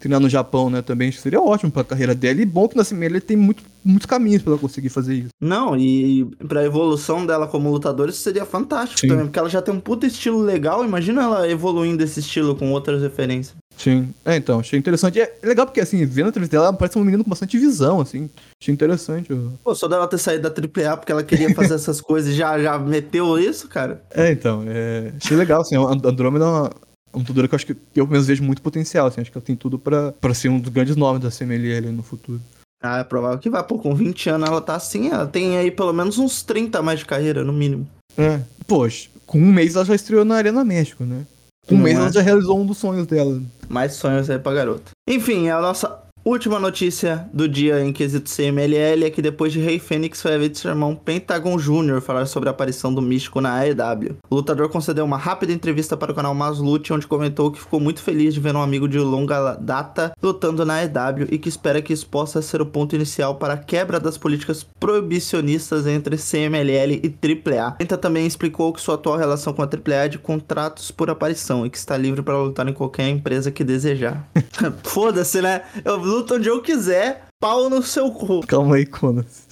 treinar no Japão, né, também, acho que seria ótimo pra carreira dela, e bom que na CML tem muito, muitos caminhos pra ela conseguir fazer isso. Não, e pra evolução dela como lutadora, isso seria fantástico Sim. também, porque ela já tem um puta estilo legal, imagina ela evoluindo esse estilo com outras referências. Sim, é, então, achei interessante. E É legal porque, assim, vendo a entrevista dela, ela parece uma menina com bastante visão, assim, achei interessante. Pô, só dela ter saído da AAA porque ela queria fazer essas coisas e já, já meteu isso, cara. É, então, é, achei legal, assim, a Andrômeda é uma, uma lutadora que eu acho que eu pelo menos vejo muito potencial, assim, acho que ela tem tudo pra, pra ser um dos grandes nomes da CMLL no futuro. Ah, é provável que vai. Pô, com 20 anos ela tá assim, ela tem aí pelo menos uns 30 a mais de carreira, no mínimo. É, poxa, com um mês ela já estreou na Arena México, né? Um mês é? ela já realizou um dos sonhos dela. Mais sonhos aí pra garota. Enfim, a nossa Última notícia do dia em quesito CMLL é que depois de Rei Fênix foi a vez de seu irmão Pentagon Jr. falar sobre a aparição do místico na AEW. O lutador concedeu uma rápida entrevista para o canal Maslute, onde comentou que ficou muito feliz de ver um amigo de longa data lutando na AEW e que espera que isso possa ser o ponto inicial para a quebra das políticas proibicionistas entre CMLL e AAA. Penta também explicou que sua atual relação com a AAA é de contratos por aparição e que está livre para lutar em qualquer empresa que desejar. Foda-se, né? Eu luta onde eu quiser, pau no seu cu. Calma aí, Conas.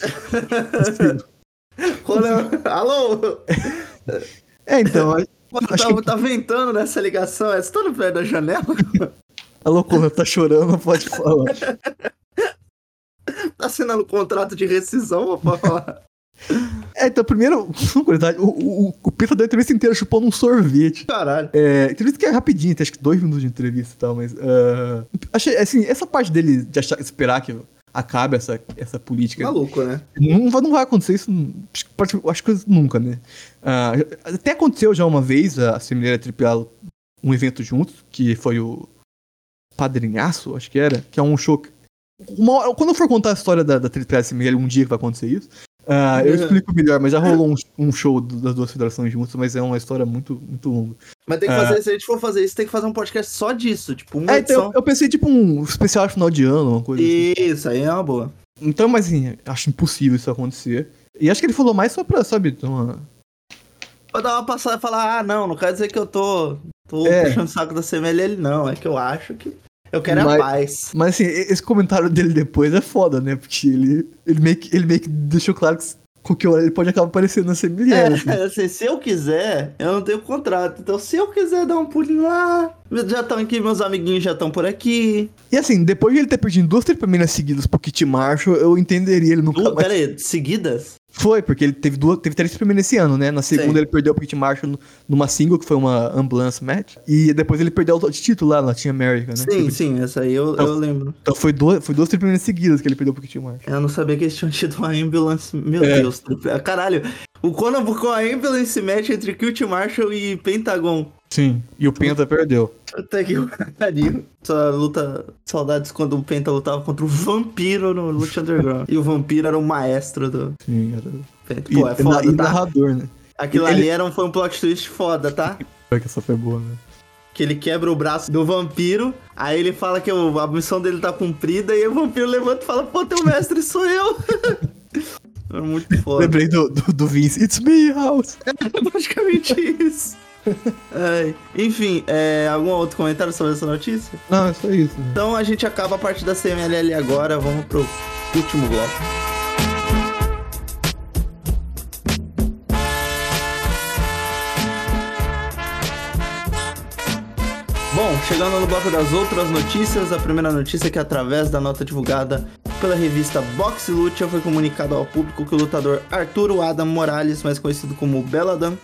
Conan, alô? É, então. Mano, tá, que... tá ventando nessa ligação. É, você tá no pé da janela? Alô, Conan, tá chorando, pode falar. tá assinando contrato de rescisão, pode falar. É, então, primeiro, curiosidade, o, o, o Pita deu a entrevista inteira chupando um sorvete. Caralho. É, entrevista que é rapidinho, tem acho que dois minutos de entrevista e tal, mas. Uh, achei, assim, essa parte dele de achar, esperar que acabe essa, essa política. Maluco, né? Não, não vai acontecer isso, acho que nunca, né? Uh, até aconteceu já uma vez a Semelhante Triple um evento juntos, que foi o Padrinhaço, acho que era, que é um show. Uma, quando eu for contar a história da, da Triple um dia que vai acontecer isso, Uh, eu explico melhor, mas já rolou um, um, show das duas federações juntas, mas é uma história muito, muito longa. Mas tem que fazer, uh, se a gente for fazer isso, tem que fazer um podcast só disso, tipo, uma é, então, eu, pensei, tipo, um especial final de ano, uma coisa isso, assim. Isso, aí é uma boa. Então, mas assim, acho impossível isso acontecer. E acho que ele falou mais só pra, sabe, uma... Pra dar uma passada e falar, ah, não, não quer dizer que eu tô, tô é. puxando o saco da CMLL, não, é que eu acho que... Eu quero mas, a paz. Mas assim, esse comentário dele depois é foda, né? Porque ele, ele, meio, que, ele meio que deixou claro que qualquer hora ele pode acabar aparecendo na CBL. É, assim. assim, se eu quiser, eu não tenho contrato. Então, se eu quiser dar um pulinho lá, já estão aqui, meus amiguinhos já estão por aqui. E assim, depois de ele ter perdido duas tripaminas seguidas pro Kit Marshall, eu entenderia ele nunca du mais... Pera aí, seguidas? Foi, porque ele teve duas, teve três primeiras esse ano, né? Na segunda Sim. ele perdeu pro Kit Marshall numa single, que foi uma ambulance match. E depois ele perdeu o título lá na Team America, né? Sim, tipo, sim, essa aí eu, então, eu lembro. Então foi duas, foi duas primeiras seguidas que ele perdeu pro Kit Marshall. Eu não sabia que eles tinham tido uma ambulance. Meu é. Deus, caralho. O Conan buscou a ambulance match entre Kit Marshall e Pentagon. Sim, e o Penta perdeu. Até que pariu. Só luta. Saudades quando o Penta lutava contra o vampiro no Lucha Underground. e o vampiro era o maestro do. Sim, era. Penta. Pô, é foda. E, tá? narrador, né? Aquilo ele... ali era um, foi um plot twist foda, tá? Foi que essa foi boa, né? Que ele quebra o braço do vampiro, aí ele fala que a missão dele tá cumprida, e o vampiro levanta e fala: Pô, teu mestre sou eu. É muito foda. Lembrei do, do, do Vince, It's me, House. É basicamente isso. É, enfim, é, algum outro comentário sobre essa notícia? Não, é só isso. Então a gente acaba a parte da CMLL agora, vamos pro último bloco. Bom, chegando no bloco das outras notícias, a primeira notícia é que através da nota divulgada pela revista Box Lucha foi comunicado ao público que o lutador Arturo Adam Morales, mais conhecido como Beladam,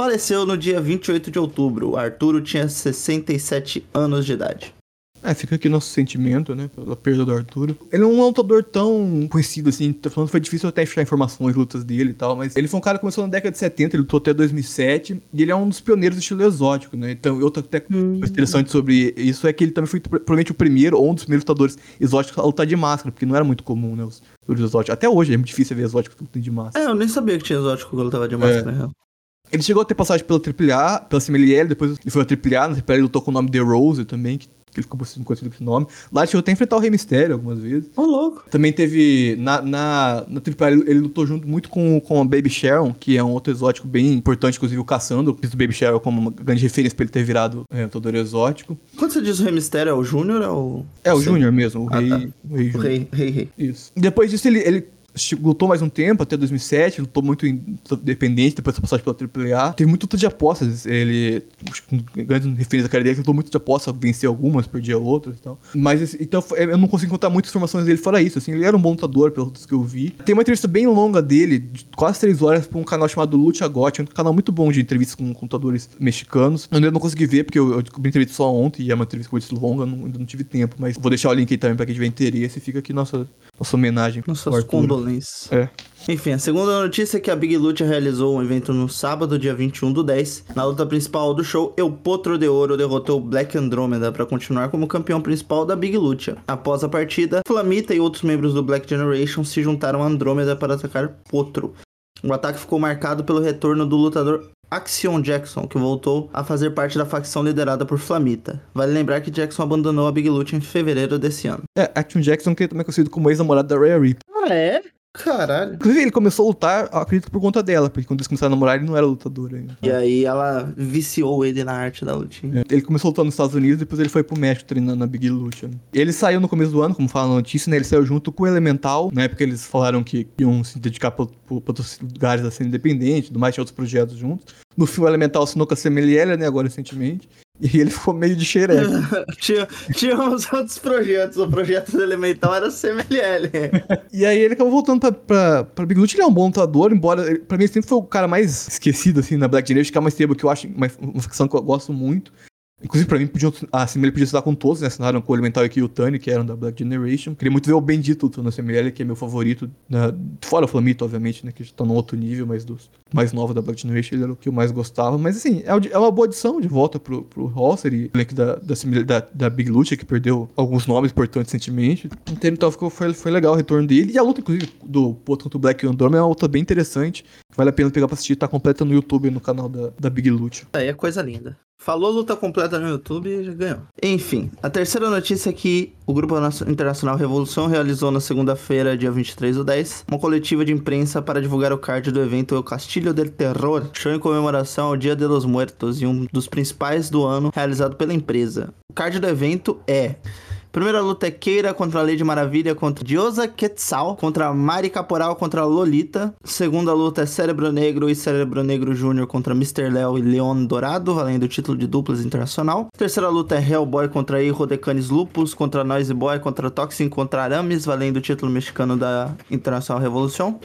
faleceu no dia 28 de outubro. O Arturo tinha 67 anos de idade. É, fica aqui nosso sentimento, né, pela perda do Arturo. Ele não é um lutador tão conhecido assim, tô falando que foi difícil até achar informações lutas dele e tal, mas ele foi um cara que começou na década de 70, ele lutou até 2007, e ele é um dos pioneiros do estilo exótico, né, então outra até hum. interessante sobre isso é que ele também foi provavelmente o primeiro, ou um dos primeiros lutadores exóticos a lutar de máscara, porque não era muito comum, né, os lutadores exóticos. Até hoje é muito difícil ver exótico lutando de máscara. É, eu nem sabia que tinha exótico que lutava de máscara, é. real. Ele chegou a ter passagem pela AAA, pela CMLL, depois ele foi a AAA, na AAA ele lutou com o nome The Rose também, que que ele ficou sendo conhecido com esse nome. Lá ele chegou até a enfrentar o Rei Mistério algumas vezes. Ô, oh, louco. Também teve. Na, na, na AAA ele, ele, lutou junto muito com, com a Baby Sharon, que é um outro exótico bem importante, inclusive o Caçando. Eu o Baby Sharon como uma grande referência pra ele ter virado é, lutador exótico. Quando você diz o Rei Mistério, é o Júnior ou. É o Júnior mesmo, o ah, Rei. Tá. O Rei, o rei, rei, rei. Isso. Depois disso, ele, ele lutou mais um tempo, até 2007, lutou muito independente, depois da passagem pela AAA. Teve muito luta de apostas, ele, grande referência da carreira dele, lutou muito de apostas, venceu algumas, perdia outras e tal. Mas, então, eu não consigo contar muitas informações dele fora isso, assim, ele era um bom lutador, lutas que eu vi. Tem uma entrevista bem longa dele, de quase três horas, pra um canal chamado Lucha Got, um canal muito bom de entrevistas com, lutadores mexicanos. Eu ainda não consegui ver, porque eu, eu descobri a entrevista só ontem, e é uma entrevista longa, não, ainda não tive tempo, mas vou deixar o link aí também pra quem tiver interesse, fica aqui nossa, nossa homenagem. Nossas condolências Isso. É. Enfim, a segunda notícia é que a Big Lucha realizou um evento no sábado, dia 21 do 10. Na luta principal do show, El Potro de Ouro derrotou o Black Andromeda para continuar como campeão principal da Big Lucha. Após a partida, Flamita e outros membros do Black Generation se juntaram a Andromeda para atacar Potro. O ataque ficou marcado pelo retorno do lutador Axion Jackson, que voltou a fazer parte da facção liderada por Flamita. Vale lembrar que Jackson abandonou a Big Lucha em fevereiro desse ano. É, Action Jackson, que também é conhecido como ex-namorado da Rhea Ripley. Ah, é? Caralho. Inclusive, ele começou a lutar, acredito, por conta dela, porque quando eles começaram a namorar, ele não era lutador ainda. E aí ela viciou ele na arte da lutinha. É, Ele começou lutando nos Estados Unidos, depois ele foi pro México treinando na Big Lucha. né? Ele saiu no começo do ano, como fala na notícia, né? Ele saiu junto com o Elemental. Na época eles falaram que iam se dedicar pra, pra, pra outros lugares da cena independente, tudo mais, tinha outros projetos juntos. No fim, o Elemental assinou com a CMLL, né? Agora recentemente. E ele ficou meio de xereca. tinha, tinha uns outros projetos. O projeto do Elemental era CMLL. E aí ele acabou voltando pra, pra, pra Big Lucha. Ele é um bom lutador, embora ele, pra mim ele sempre foi o cara mais esquecido, assim, na Black Generation, que é uma que eu acho uma, uma ficção que eu gosto muito. Inclusive, pra mim, podia, assim, ele podia estudar com todos, né? Assinaram com o Elemental e o Tani, que eram da Black Generation. Queria muito ver o Bendito na CML, que é meu favorito. Né? Fora o Flamito, obviamente, né? Que já tá num outro nível, mas dos mais novos da Black Generation, ele era o que eu mais gostava. Mas, assim, é, é uma boa adição de volta pro, pro e o da, da, CMLL da, da Big Lucha, que perdeu alguns nomes importantes recentemente. Então, ficou, foi, foi legal o retorno dele. E a luta, inclusive, do Poto contra o Black Andorma é uma luta bem interessante. Vale a pena pegar pra assistir. Tá completa no YouTube, no canal da, da Big Lucha. Aí é coisa linda. Falou luta completa no YouTube e já ganhou. Enfim, a terceira notícia é que o Grupo Nacio- Internacional Revolução realizou na segunda-feira, dia 23 do 10, uma coletiva de imprensa para divulgar o card do evento El Castillo del Terror, show em comemoração ao Dia de los Muertos e um dos principais do ano realizado pela empresa. O card do evento é Primeira luta é Keira contra a Lady Maravilha contra Diosa Quetzal contra Mari Caporal contra Lolita. Segunda luta é Cérebro Negro e Cérebro Negro Júnior contra Mr. Léo e Leon Dourado, valendo o título de duplas internacional. Terceira luta é Hellboy contra Hijo de Lupus contra Noisy Boy contra Toxin contra Aramis, valendo o título mexicano da Internacional Revolução.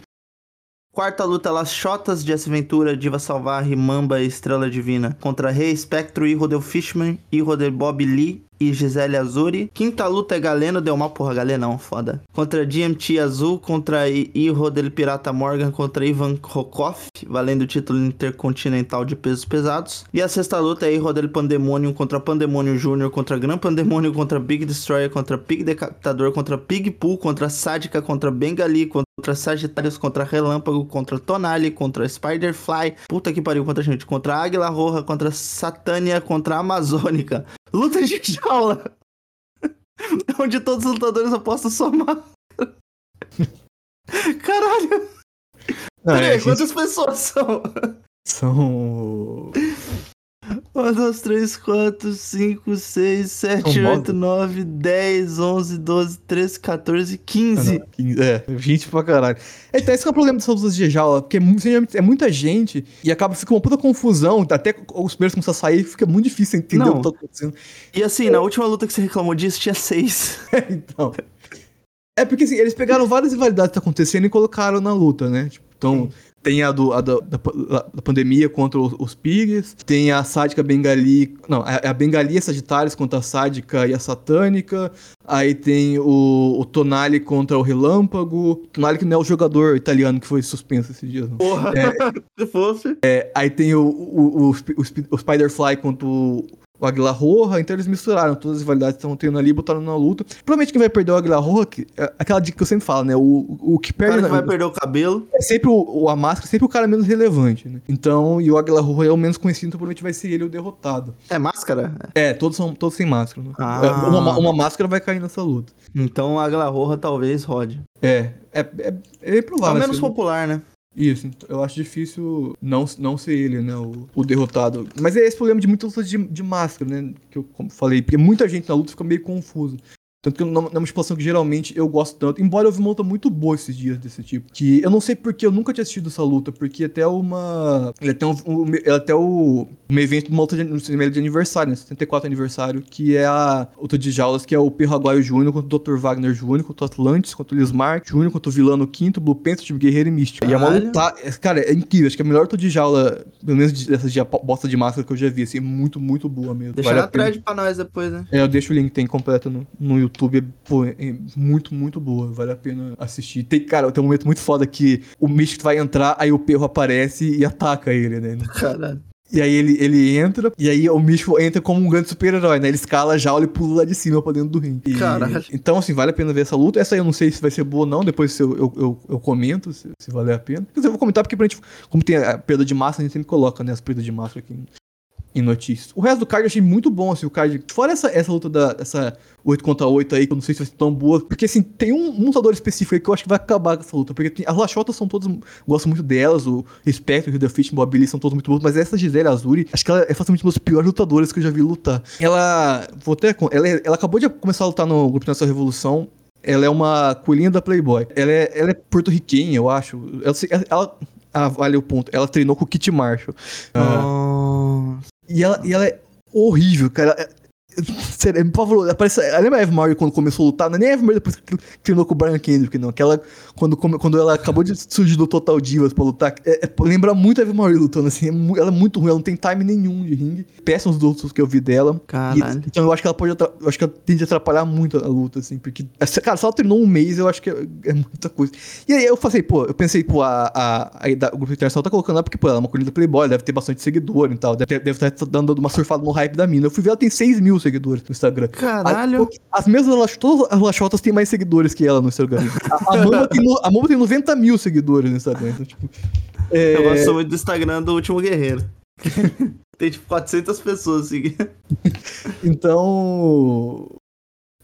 Quarta luta, Las Chotas, Jesse Ventura, Diva Salvarre, Mamba e Estrela Divina contra Rei Espectro, Hijo del Fishman, Hijo del Bob Lee e Gisele Azuri. Quinta luta é Galeno, deu mal, porra, Galenão, foda. Contra DMT Azul, contra I- Hijo del Pirata Morgan, contra Ivan Rokoff, valendo o título intercontinental de pesos pesados. E a sexta luta é Hijo del Pandemonium contra Pandemônio Júnior, contra Gran Pandemônio, contra Big Destroyer, contra Pig Decapitador, contra Pig Pool, contra Sádica, contra Bengali, contra Sagitários, contra Relâmpago, contra Tonali, contra Spiderfly, puta que pariu, contra gente, contra Águila Roja, contra Satânia, contra Amazônica. Luta de jaula. Onde todos os lutadores apostam sua máscara. Caralho. Não, Peraí, é, gente, quantas pessoas são? são. 1, 2, 3, 4, 5, 6, 7, São 8, 9, 10, 11, 12, 13, 14, 15. É, 20 pra caralho. É, então, esse que é o problema dessas lutas de jaula, porque é, é muita gente e acaba ficando uma puta confusão. Até os primeiros começam a sair, fica muito difícil entender Não. o que tá acontecendo. E assim, na última luta que você reclamou disso, tinha 6. então. É porque assim, eles pegaram várias rivalidades que tá acontecendo e colocaram na luta, né? Tipo, então, tem a, do, a da, da, da pandemia contra os, os pigs, tem a sádica Bengali. Não, é a Bengali e a Sagitários contra a sádica e a satânica. Aí tem o, o Tonali contra o Relâmpago. Tonali que não é o jogador italiano que foi suspenso esses dias, não. Porra. Se fosse. Aí tem o, o, o, o, o Spider-Fly contra o, o Águila Roja, então eles misturaram todas as rivalidades que estão tendo ali e botaram na luta. Provavelmente quem vai perder o Águila Roja, que, é aquela dica que eu sempre falo, né? O, o que O perde cara que vai perder o cabelo. é sempre o, o- a máscara, sempre o cara menos relevante, né? Então, e o Águila Roja é o menos conhecido, então provavelmente vai ser ele o derrotado. É máscara? É, todos são todos sem máscara, né? Ah. É, Uma, uma máscara vai cair nessa luta. Então a Águila Roja talvez rode. É, é, é, é bem É o provável. menos assim. popular, né? Isso, então, eu acho difícil não, não ser ele, né, o, o derrotado. Mas é esse problema de muitas lutas de, de máscara, né, que eu como falei, porque muita gente na luta fica meio confusa. Tanto que na, na musculação que geralmente eu gosto tanto, embora eu vi uma luta muito boa esses dias desse tipo, que eu não sei porque eu nunca tinha assistido essa luta, porque até uma... Até, um, um, até o, um evento de uma luta de, de aniversário, né, 74 aniversário, que é a luta de jaulas, que é o Perro Aguaio Júnior contra o Dr. Wagner Júnior, contra o Atlantis, contra o Lismar Júnior, contra o Vilano Quinto, Blue Panther, Steve Guerreiro e Místico. E é uma luta é, Cara, é incrível. Acho que é a melhor luta de jaula, pelo menos de- dessas de bosta de máscara que eu já vi. Assim, é muito, muito boa mesmo. Deixa Vale na a pena. thread pra nós depois, né? É, eu deixo o link, tem completo no, no YouTube. YouTube, pô, é muito, muito boa. Vale a pena assistir. Tem, cara, tem um momento muito foda que o Místico vai entrar, aí o perro aparece e ataca ele, né? Caralho. E aí ele, ele entra, e aí o Místico entra como um grande super-herói, né? Ele escala a jaula e pula lá de cima pra dentro do ringue. E- Caralho. Então, assim, vale a pena ver essa luta. Essa aí eu não sei se vai ser boa ou não, depois eu, eu, eu, eu comento se, se vale a pena. Quer dizer, eu vou comentar porque pra gente, como tem a perda de massa, a gente sempre coloca, né, as perdas de massa aqui em, notícias. O resto do card eu achei muito bom, assim, o card. Fora essa, essa luta da essa 8 contra 8 aí, que eu não sei se vai ser tão boa. Porque, assim, tem um, lutador específico aí que eu acho que vai acabar com essa luta. Porque tem- as Lachotas são todas. Gosto muito delas, o Respecto, o Hilda Fitch, o Billy são todos muito bons. Mas essa Gisele Azuri, acho que ela é facilmente uma das piores lutadoras que eu já vi lutar. Ela. Vou até. Ela, ela acabou de começar a lutar no Grupo Nacional Revolução. Ela é uma coelhinha da Playboy. Ela é, ela é porto-riquenha, eu acho. Ela, ela, ah, vale o ponto. Ela treinou com o Kit Marshall. Nossa. E ela, e ela é horrível, cara. É- Sério, apavorou. Parece, lembra a Eve Murray quando começou a lutar? Não é nem a Eve Murray depois que treinou com o Brian Kendrick, não. Aquela, quando, quando ela acabou de surgir do Total Divas pra lutar, é- é- lembra muito a Eve Murray lutando, assim. é ela é muito ruim, ela não tem time nenhum de ringue. Péssimos lutas que eu vi dela. Caralho. E- então eu acho que ela pode eu acho que ela tende a atrapalhar muito a luta, assim, porque. Cara, se ela treinou um mês, eu acho que é, é muita coisa. E aí eu falei, pô, eu pensei, pô, a, a, a, o grupo internacional tá colocando ela porque, pô, ela é uma corrida Playboy, deve ter bastante seguidor e tal. Deve, deve estar dando uma surfada no hype da mina. Eu fui ver, ela tem 6 mil seguidores no Instagram. Caralho. A- As mesmas Lach- todas as lachotas têm mais seguidores que ela no Instagram. A, a, Mamba, tem, no- a Mamba tem 90 mil seguidores no Instagram. Então, tipo. é, Eu gosto muito do Instagram do Último Guerreiro. Tem tipo 400 pessoas seguindo. Então.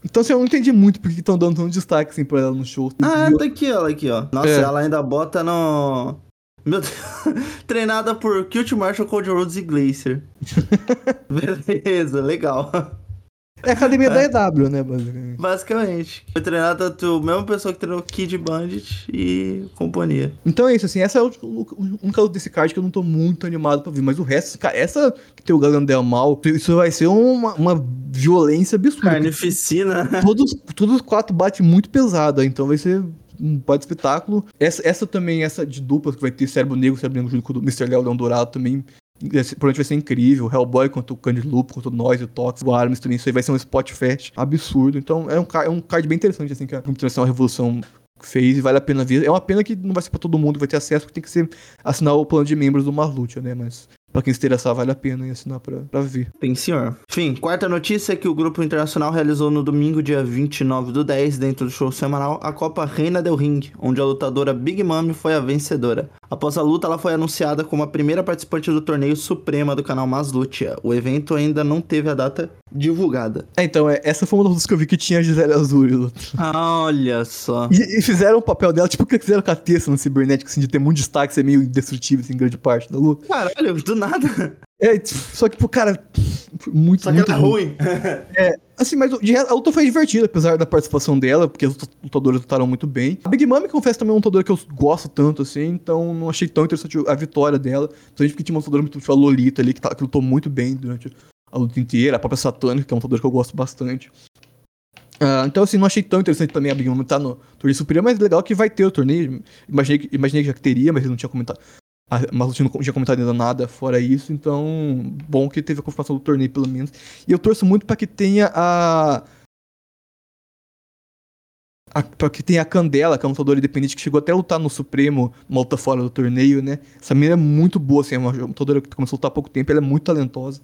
Então, assim, eu não entendi muito porque estão dando tanto destaque assim, pra ela no show. Ah, tá aqui, ó, aqui, ó. Nossa, É. ela ainda bota no. Meu Deus. Treinada por Cute Marshall, Cold Rhodes e Glacier. Beleza, legal. É a academia da EW, né, basicamente. Basicamente. Foi treinada pela mesma pessoa que treinou Kid Bandit e companhia. Então é isso, assim, essa é o única luta desse card que eu não tô muito animado pra ver. Mas o resto, cara, essa que tem o Galandel mal, isso vai ser uma, uma violência absurda. Carnificina. Todos, todos os quatro batem muito pesado, então vai ser um baita espetáculo. Essa, essa também, essa de duplas, que vai ter Cérebro Negro, Cérebro Negro junto com o Mr. Léo Leão Dourado também. Provavelmente vai ser incrível. Hellboy contra o Candy Loop, contra o Noise, o Tox, o Arms também. Isso aí vai ser um spot fest absurdo. Então é um, é um card bem interessante, assim, que a Internacional Revolução fez e vale a pena ver. É uma pena que não vai ser pra todo mundo que vai ter acesso, porque tem que ser assinar o plano de membros do Marlutia, né? Mas pra quem se interessar, vale a pena ir assinar pra, pra ver. Tem senhor. Enfim, quarta notícia é que o Grupo Internacional realizou no domingo, dia 29 do 10, dentro do show semanal, a Copa Reina del Ring, onde a lutadora Big Mami foi a vencedora. Após a luta, ela foi anunciada como a primeira participante do torneio Suprema do canal Maslutia. O evento ainda não teve a data divulgada. É, então, é, essa foi uma das lutas que eu vi que tinha a Gisele Azul. Olha só. E, e fizeram o papel dela, tipo o que fizeram com a Tessa no Cibernético, assim, de ter muito destaque, ser meio indestrutível, assim, em grande parte da luta. Caralho, do nada. É, tipo, só que, pô, cara, muito, Só que muito ela é ruim. Assim, mas a luta foi divertida, apesar da participação dela, porque os lutadores lutaram muito bem. A Big Mami, confesso, também é um lutador que eu gosto tanto, assim, então não achei tão interessante a vitória dela. Principalmente porque tinha uma lutadora muito tipo a Lolita ali, que, tá- que lutou muito bem durante a luta inteira, a própria Satânica, que é um lutador que eu gosto bastante. Ah, então, assim, não achei tão interessante também a Big Mom estar no torneio superior, mas legal que vai ter o torneio. Imaginei imaginei que já teria, mas ele não tinha comentado. A Marlutinho não tinha comentado ainda nada fora isso, então, bom que teve a confirmação do torneio, pelo menos. E eu torço muito pra que tenha a. a que tenha a Candela, que é uma lutadora independente que chegou até a lutar no Supremo, uma luta fora do torneio, né? Essa menina é muito boa, assim, é uma lutadora que começou a lutar há pouco tempo, ela é muito talentosa.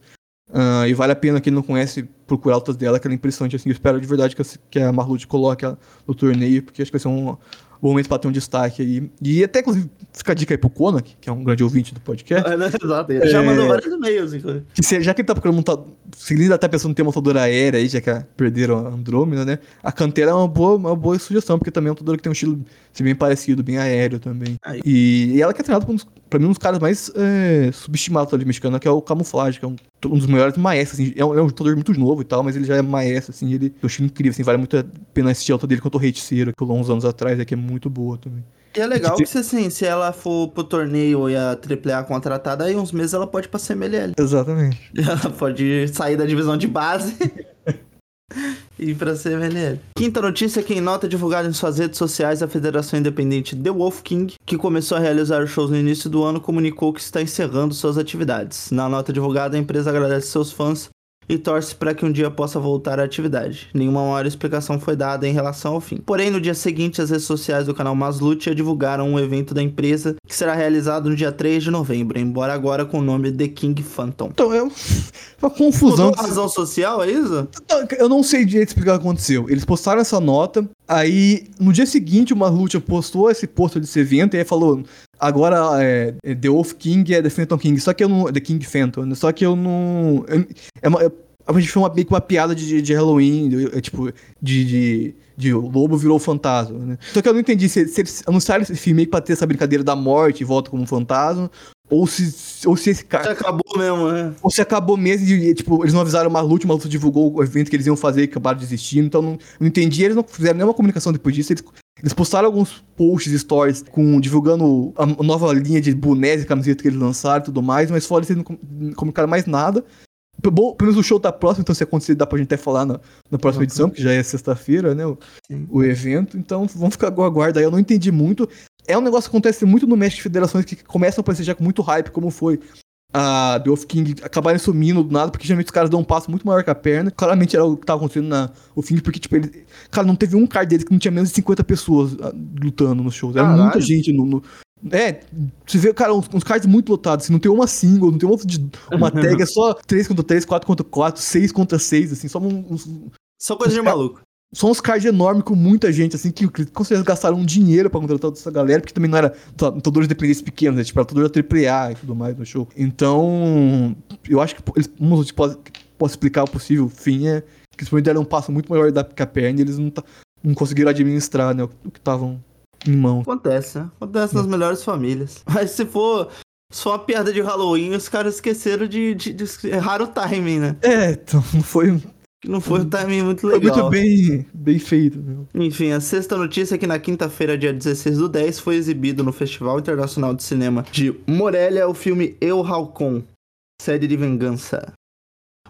Ah, e vale a pena quem não conhece procurar lutas dela, que ela é impressionante, assim. Eu espero de verdade que, a- que a coloque ela no torneio, porque acho que vai ser um bom momento pra ter um destaque aí. E até, inclusive, fica a dica aí pro Konak, que é um grande ouvinte do podcast. É, né? Exato. Ele já mandou vários e-mails, inclusive. Que se- já que ele tá procurando montar. Se ele ainda tá pensando em ter uma montadora aérea aí, já que perderam a Andrômeda, né? A Cantera é uma boa, uma boa sugestão, porque também é uma montadora que tem um estilo assim, bem parecido, bem aéreo também. Aí. E, e ela que é treinada por um dos- pra mim, um dos caras mais é, subestimados ali mexicana, que é o Camuflage, que é um, um dos maiores maestros, assim. É um, é um lutador muito novo e tal, mas ele já é maestro, assim. Ele tem um estilo incrível, assim. Vale muito a pena assistir a luta dele contra o Reiticeiro, que rolou uns anos atrás, é que é muito boa também. E é legal Que se, assim, se ela for pro torneio e a AAA contratada, aí uns meses ela pode ir pra CMLL. Exatamente. Ela pode sair da divisão de base e ir pra CMLL. Quinta notícia é que em nota divulgada em suas redes sociais, a Federação Independente The Wolf King, que começou a realizar shows no início do ano, comunicou que está encerrando suas atividades. Na nota divulgada, a empresa agradece seus fãs e torce para que um dia possa voltar à atividade. Nenhuma maior explicação foi dada em relação ao fim. Porém, no dia seguinte, as redes sociais do canal Maslutia divulgaram um evento da empresa que será realizado no dia 3 de novembro, embora agora com o nome The King Phantom. Então, é uma confusão. Mudou razão social, é isso? Eu não sei direito explicar o que aconteceu. Eles postaram essa nota, aí no dia seguinte o Maslutia postou esse post desse evento e aí falou: Agora é, é The Wolf King é The Phantom King, só que eu não. The King Phantom, né? só que eu não. é uma, a gente foi uma, meio que uma piada de, de Halloween, de, é, tipo, de, de, de, o lobo virou fantasma, né? Só que eu não entendi se, se eles anunciaram esse filme meio pra ter essa brincadeira da morte e volta como um fantasma, ou se, ou se esse cara. Se acabou mesmo, né? Ou se acabou mesmo e, tipo, eles não avisaram o Marlute, o Marlute divulgou o evento que eles iam fazer e acabaram desistindo, então não, não entendi. Eles não fizeram nenhuma comunicação depois disso, eles eles postaram alguns posts, stories, com, divulgando a nova linha de bonés e camisetas que eles lançaram e tudo mais, mas fora eles não comunicaram mais nada. Bom, pelo menos o show tá próximo, então se acontecer, dá pra gente até falar na, na próxima uhum. edição, que já é sexta-feira, né? O, o, evento. Então vamos ficar com a guarda aí. Eu não entendi muito. É um negócio que acontece muito no México de federações que começam a aparecer já com muito hype, como foi a The Wolf King acabarem sumindo do nada, porque geralmente os caras dão um passo muito maior que a perna. Claramente era o que tava acontecendo na o King, porque, tipo, ele. Cara, não teve um card deles que não tinha menos de 50 pessoas ah, lutando nos shows. Era Caralho. muita gente no, no. É, você vê, cara, uns, uns cards muito lotados, assim, não tem uma single, não tem uma, uma tag, é só 3 contra 3, 4 contra 4, 6 contra 6, assim, só uns. Só coisa de maluco. São uns cards enormes com muita gente, assim, que com certeza gastaram um dinheiro pra contratar toda essa galera, porque também não era lutadores independentes pequenos, né? Tipo, era lutador AAA e tudo mais no show. Então, eu acho que eles, um pode, posso explicar o possível fim é que eles deram um passo muito maior da que a perna e eles não, tá, não conseguiram administrar, né? O, que estavam em mão. Acontece, né? Acontece nas melhores famílias. Mas se for só uma piada de Halloween, os caras esqueceram de, de, de errar o timing, né? É, então não foi que não foi um timing muito legal. Foi muito bem, bem feito. Meu. Enfim, a sexta notícia é que na quinta-feira, dia 16 do 10, foi exibido no Festival Internacional de Cinema de Morelia o filme Eu Halcon, Sede de Vingança.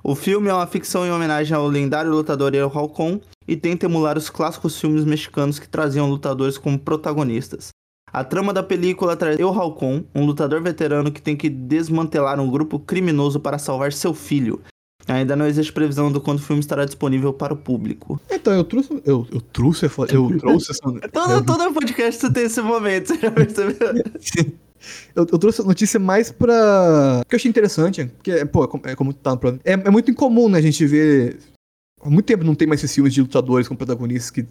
O filme é uma ficção em homenagem ao lendário lutador El Halcon e tenta emular os clássicos filmes mexicanos que traziam lutadores como protagonistas. A trama da película traz El Halcon, um lutador veterano que tem que desmantelar um grupo criminoso para salvar seu filho, Ainda não existe previsão do quando o filme estará disponível para o público. Então, eu trouxe. Eu, eu trouxe. Eu trouxe essa. todo, todo podcast você tem esse momento, você já percebeu? Eu, eu, trouxe a notícia mais pra. que eu achei interessante. Porque, pô, é como tá no é, é muito incomum, né, a gente ver. Há muito tempo não tem mais esses filmes de lutadores com protagonistas que.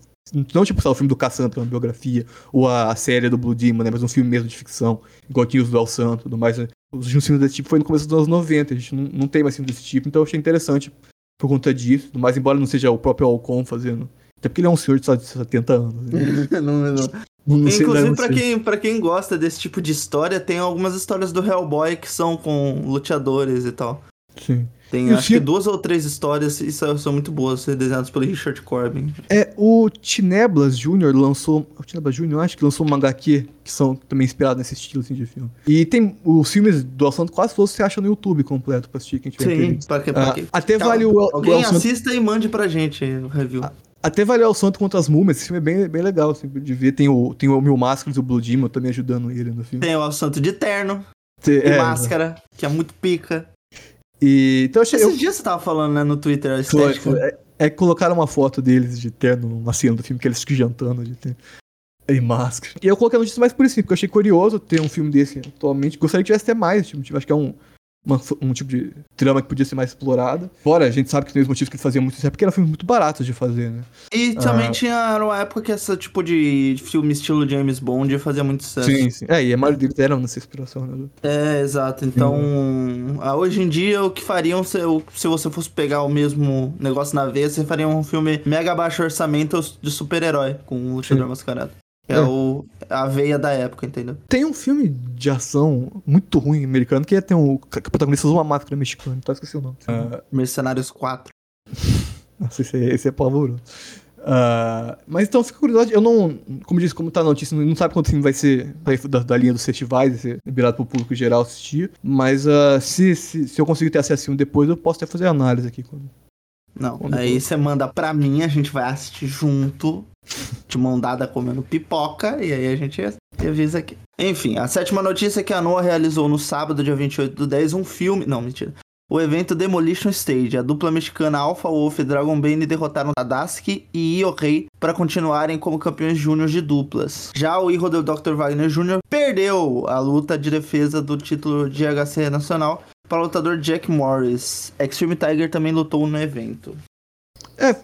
Não tipo sabe, o filme do Cassandra, uma biografia, ou a, a série do Blue Demon, né? Mas um filme mesmo de ficção, igual tinha os do El Santo e tudo mais. Né? Os últimos filmes desse tipo foi no começo dos anos 90, a gente não, não tem mais filmes desse tipo, então eu achei interessante por conta disso, mas embora não seja o próprio Alcon fazendo. Até porque ele é um senhor de 70 anos. Né? não, não. não, não Inclusive, pra quem, pra quem gosta desse tipo de história, tem algumas histórias do Hellboy que são com luteadores e tal. Sim. Tem acho que duas ou três histórias e são, muito boas, desenhadas pelo Richard Corbin. É, o Tineblas Jr. lançou. O Tineblas Jr. acho que lançou um HQ que são também inspirados nesse estilo assim, de filme. E tem os filmes do Assanto quase todos você acha no YouTube completo pra assistir. Que a gente Sim, pra que, pra ah, Até vale o. Alguém o assista e mande pra gente o review. Ah, até vale o Santo contra as Múmias, esse filme é bem, bem legal, assim, de ver. Tem o, tem o Mil Máscaras e o Blue Demon também ajudando ele no filme. Tem o Santo de terno, tem, é, máscara, que é muito pica. E, então achei, Esses eu... dias você tava falando, né, no Twitter, a estética. Foi. É, é colocaram uma foto deles de terno numa cena do filme que eles ficam jantando de terno. E máscara. E eu coloquei a notícia mais por isso, porque eu achei curioso ter um filme desse atualmente. Gostaria que tivesse até mais, tipo, acho que é um, uma, um tipo de trama que podia ser mais explorada. Fora, a gente sabe que tem os motivos que ele fazia muito isso, é porque era filme muito barato de fazer, né? E também ah. tinha uma época que esse tipo de filme estilo James Bond fazia muito sucesso. Sim, sim. É, e a maioria deles eram nessa inspiração, né? É, exato. Então, hoje em dia, o que fariam se, se você fosse pegar o mesmo negócio na veia, você faria um filme mega baixo orçamento de super-herói com o lutador mascarado. É, é, o, a veia da época, entendeu? Tem um filme de ação muito ruim americano que é, tem um. Que o protagonista usa uma máscara mexicana, tá? Esqueci o nome. Uh, Mercenários 4. Nossa, esse, é, esse é pavoroso. Uh, mas então, fica curioso. Eu não. Como disse, como tá na notícia, não sabe quanto filme vai ser da, da linha dos festivais, vai ser liberado pro público geral assistir. Mas uh, se, se, se eu conseguir ter acesso depois, eu posso até fazer análise aqui. Quando, não, quando aí você manda pra mim, a gente vai assistir junto de mão dada comendo pipoca, e aí a gente avisa aqui. Enfim, a sétima notícia é que a Noah realizou no sábado, dia 28 do 10, um filme. Não, mentira. o evento Demolition Stage. A dupla mexicana Alpha Wolf e Dragon Bane derrotaram Tadaski e Io Rei para continuarem como campeões júnior de duplas. Já o Hijo do Dr. Wagner Jr. perdeu a luta de defesa do título de HC Nacional para o lutador Jack Morris. Extreme Tiger também lutou no evento. É,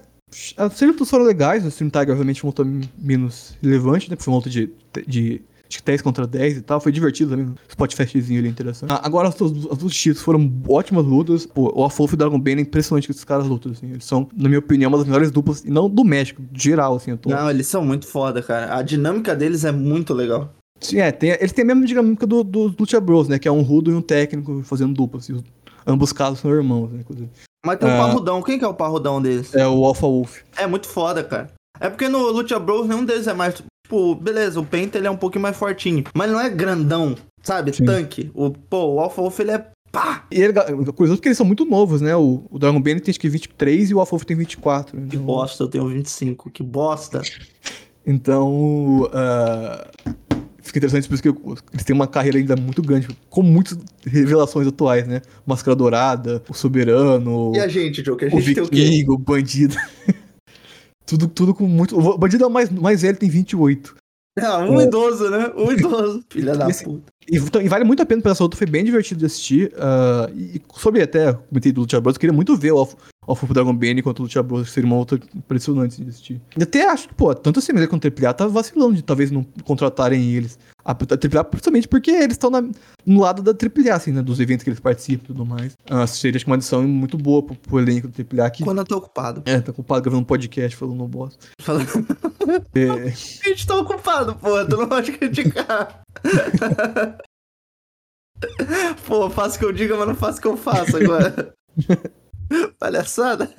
as lutas foram legais, o Extreme Tiger realmente foi uma luta menos relevante, né? Foi uma luta de, de acho que 10 contra 10 e tal. Foi divertido também. O Spotfestzinho ali interessante. Ah, agora as, as duas títulos foram ótimas lutas. Pô, o Afof e o Dragon Bane é impressionante que esses caras lutam, assim. Eles são, na minha opinião, uma das melhores duplas, e não do México, geral, assim. Tô... Não, eles são muito foda, cara. A dinâmica deles é muito legal. Sim, é, tem, eles têm a mesma dinâmica do, do Lucha Bros, né? Que é um rudo e um técnico fazendo dupla. Assim, os, ambos casos são irmãos, né? Inclusive. Mas tem um parrudão. Quem que é o parrudão deles? É o Alpha Wolf. É muito foda, cara. É porque no Lucha Bros nenhum deles é mais. Tipo, beleza, o Penta ele é um pouquinho mais fortinho. Mas não é grandão, sabe? Sim. Tanque. O, pô, o Alpha Wolf ele é pá! E ele, curioso porque eles são muito novos, né? O, o Dragon Bane tem acho que 23 e o Alpha Wolf tem 24. Então... Que bosta, eu tenho 25. Que bosta. Então. Uh, fica interessante por isso que eles têm uma carreira ainda muito grande, com muitas revelações atuais, né? Máscara Dourada, o Soberano. E a gente, Joe? Que a gente o Viking, tem o, o Bandido. tudo, tudo com muito. O Bandido é o mais, mais velho, tem 28. Ah, um é. idoso, né? Um idoso. Filha da Esse, puta. E, então, e, vale muito a pena pela essa luta, foi bem divertido de assistir. Uh, e sobre até, comentei do Lucha Bros, eu queria muito ver o ao Fufu Dragon Bane quanto o Lucha Bros seria uma outra impressionante de assistir. E até acho que, pô, tanto a CMZ quanto o AAA tá vacilando de talvez não contratarem eles. A, a AAA, principalmente porque eles estão no lado da AAA, assim, né? Dos eventos que eles participam e tudo mais. Ah, seria acho que uma adição muito boa pro, pro elenco do AAA. Que... Quando eu tô ocupado. É, tá ocupado gravando um podcast falando no boss. Falando. é... A gente tá ocupado, pô, tu não pode criticar. pô, faço o que eu diga, mas não faço o que eu faço agora. Palhaçada.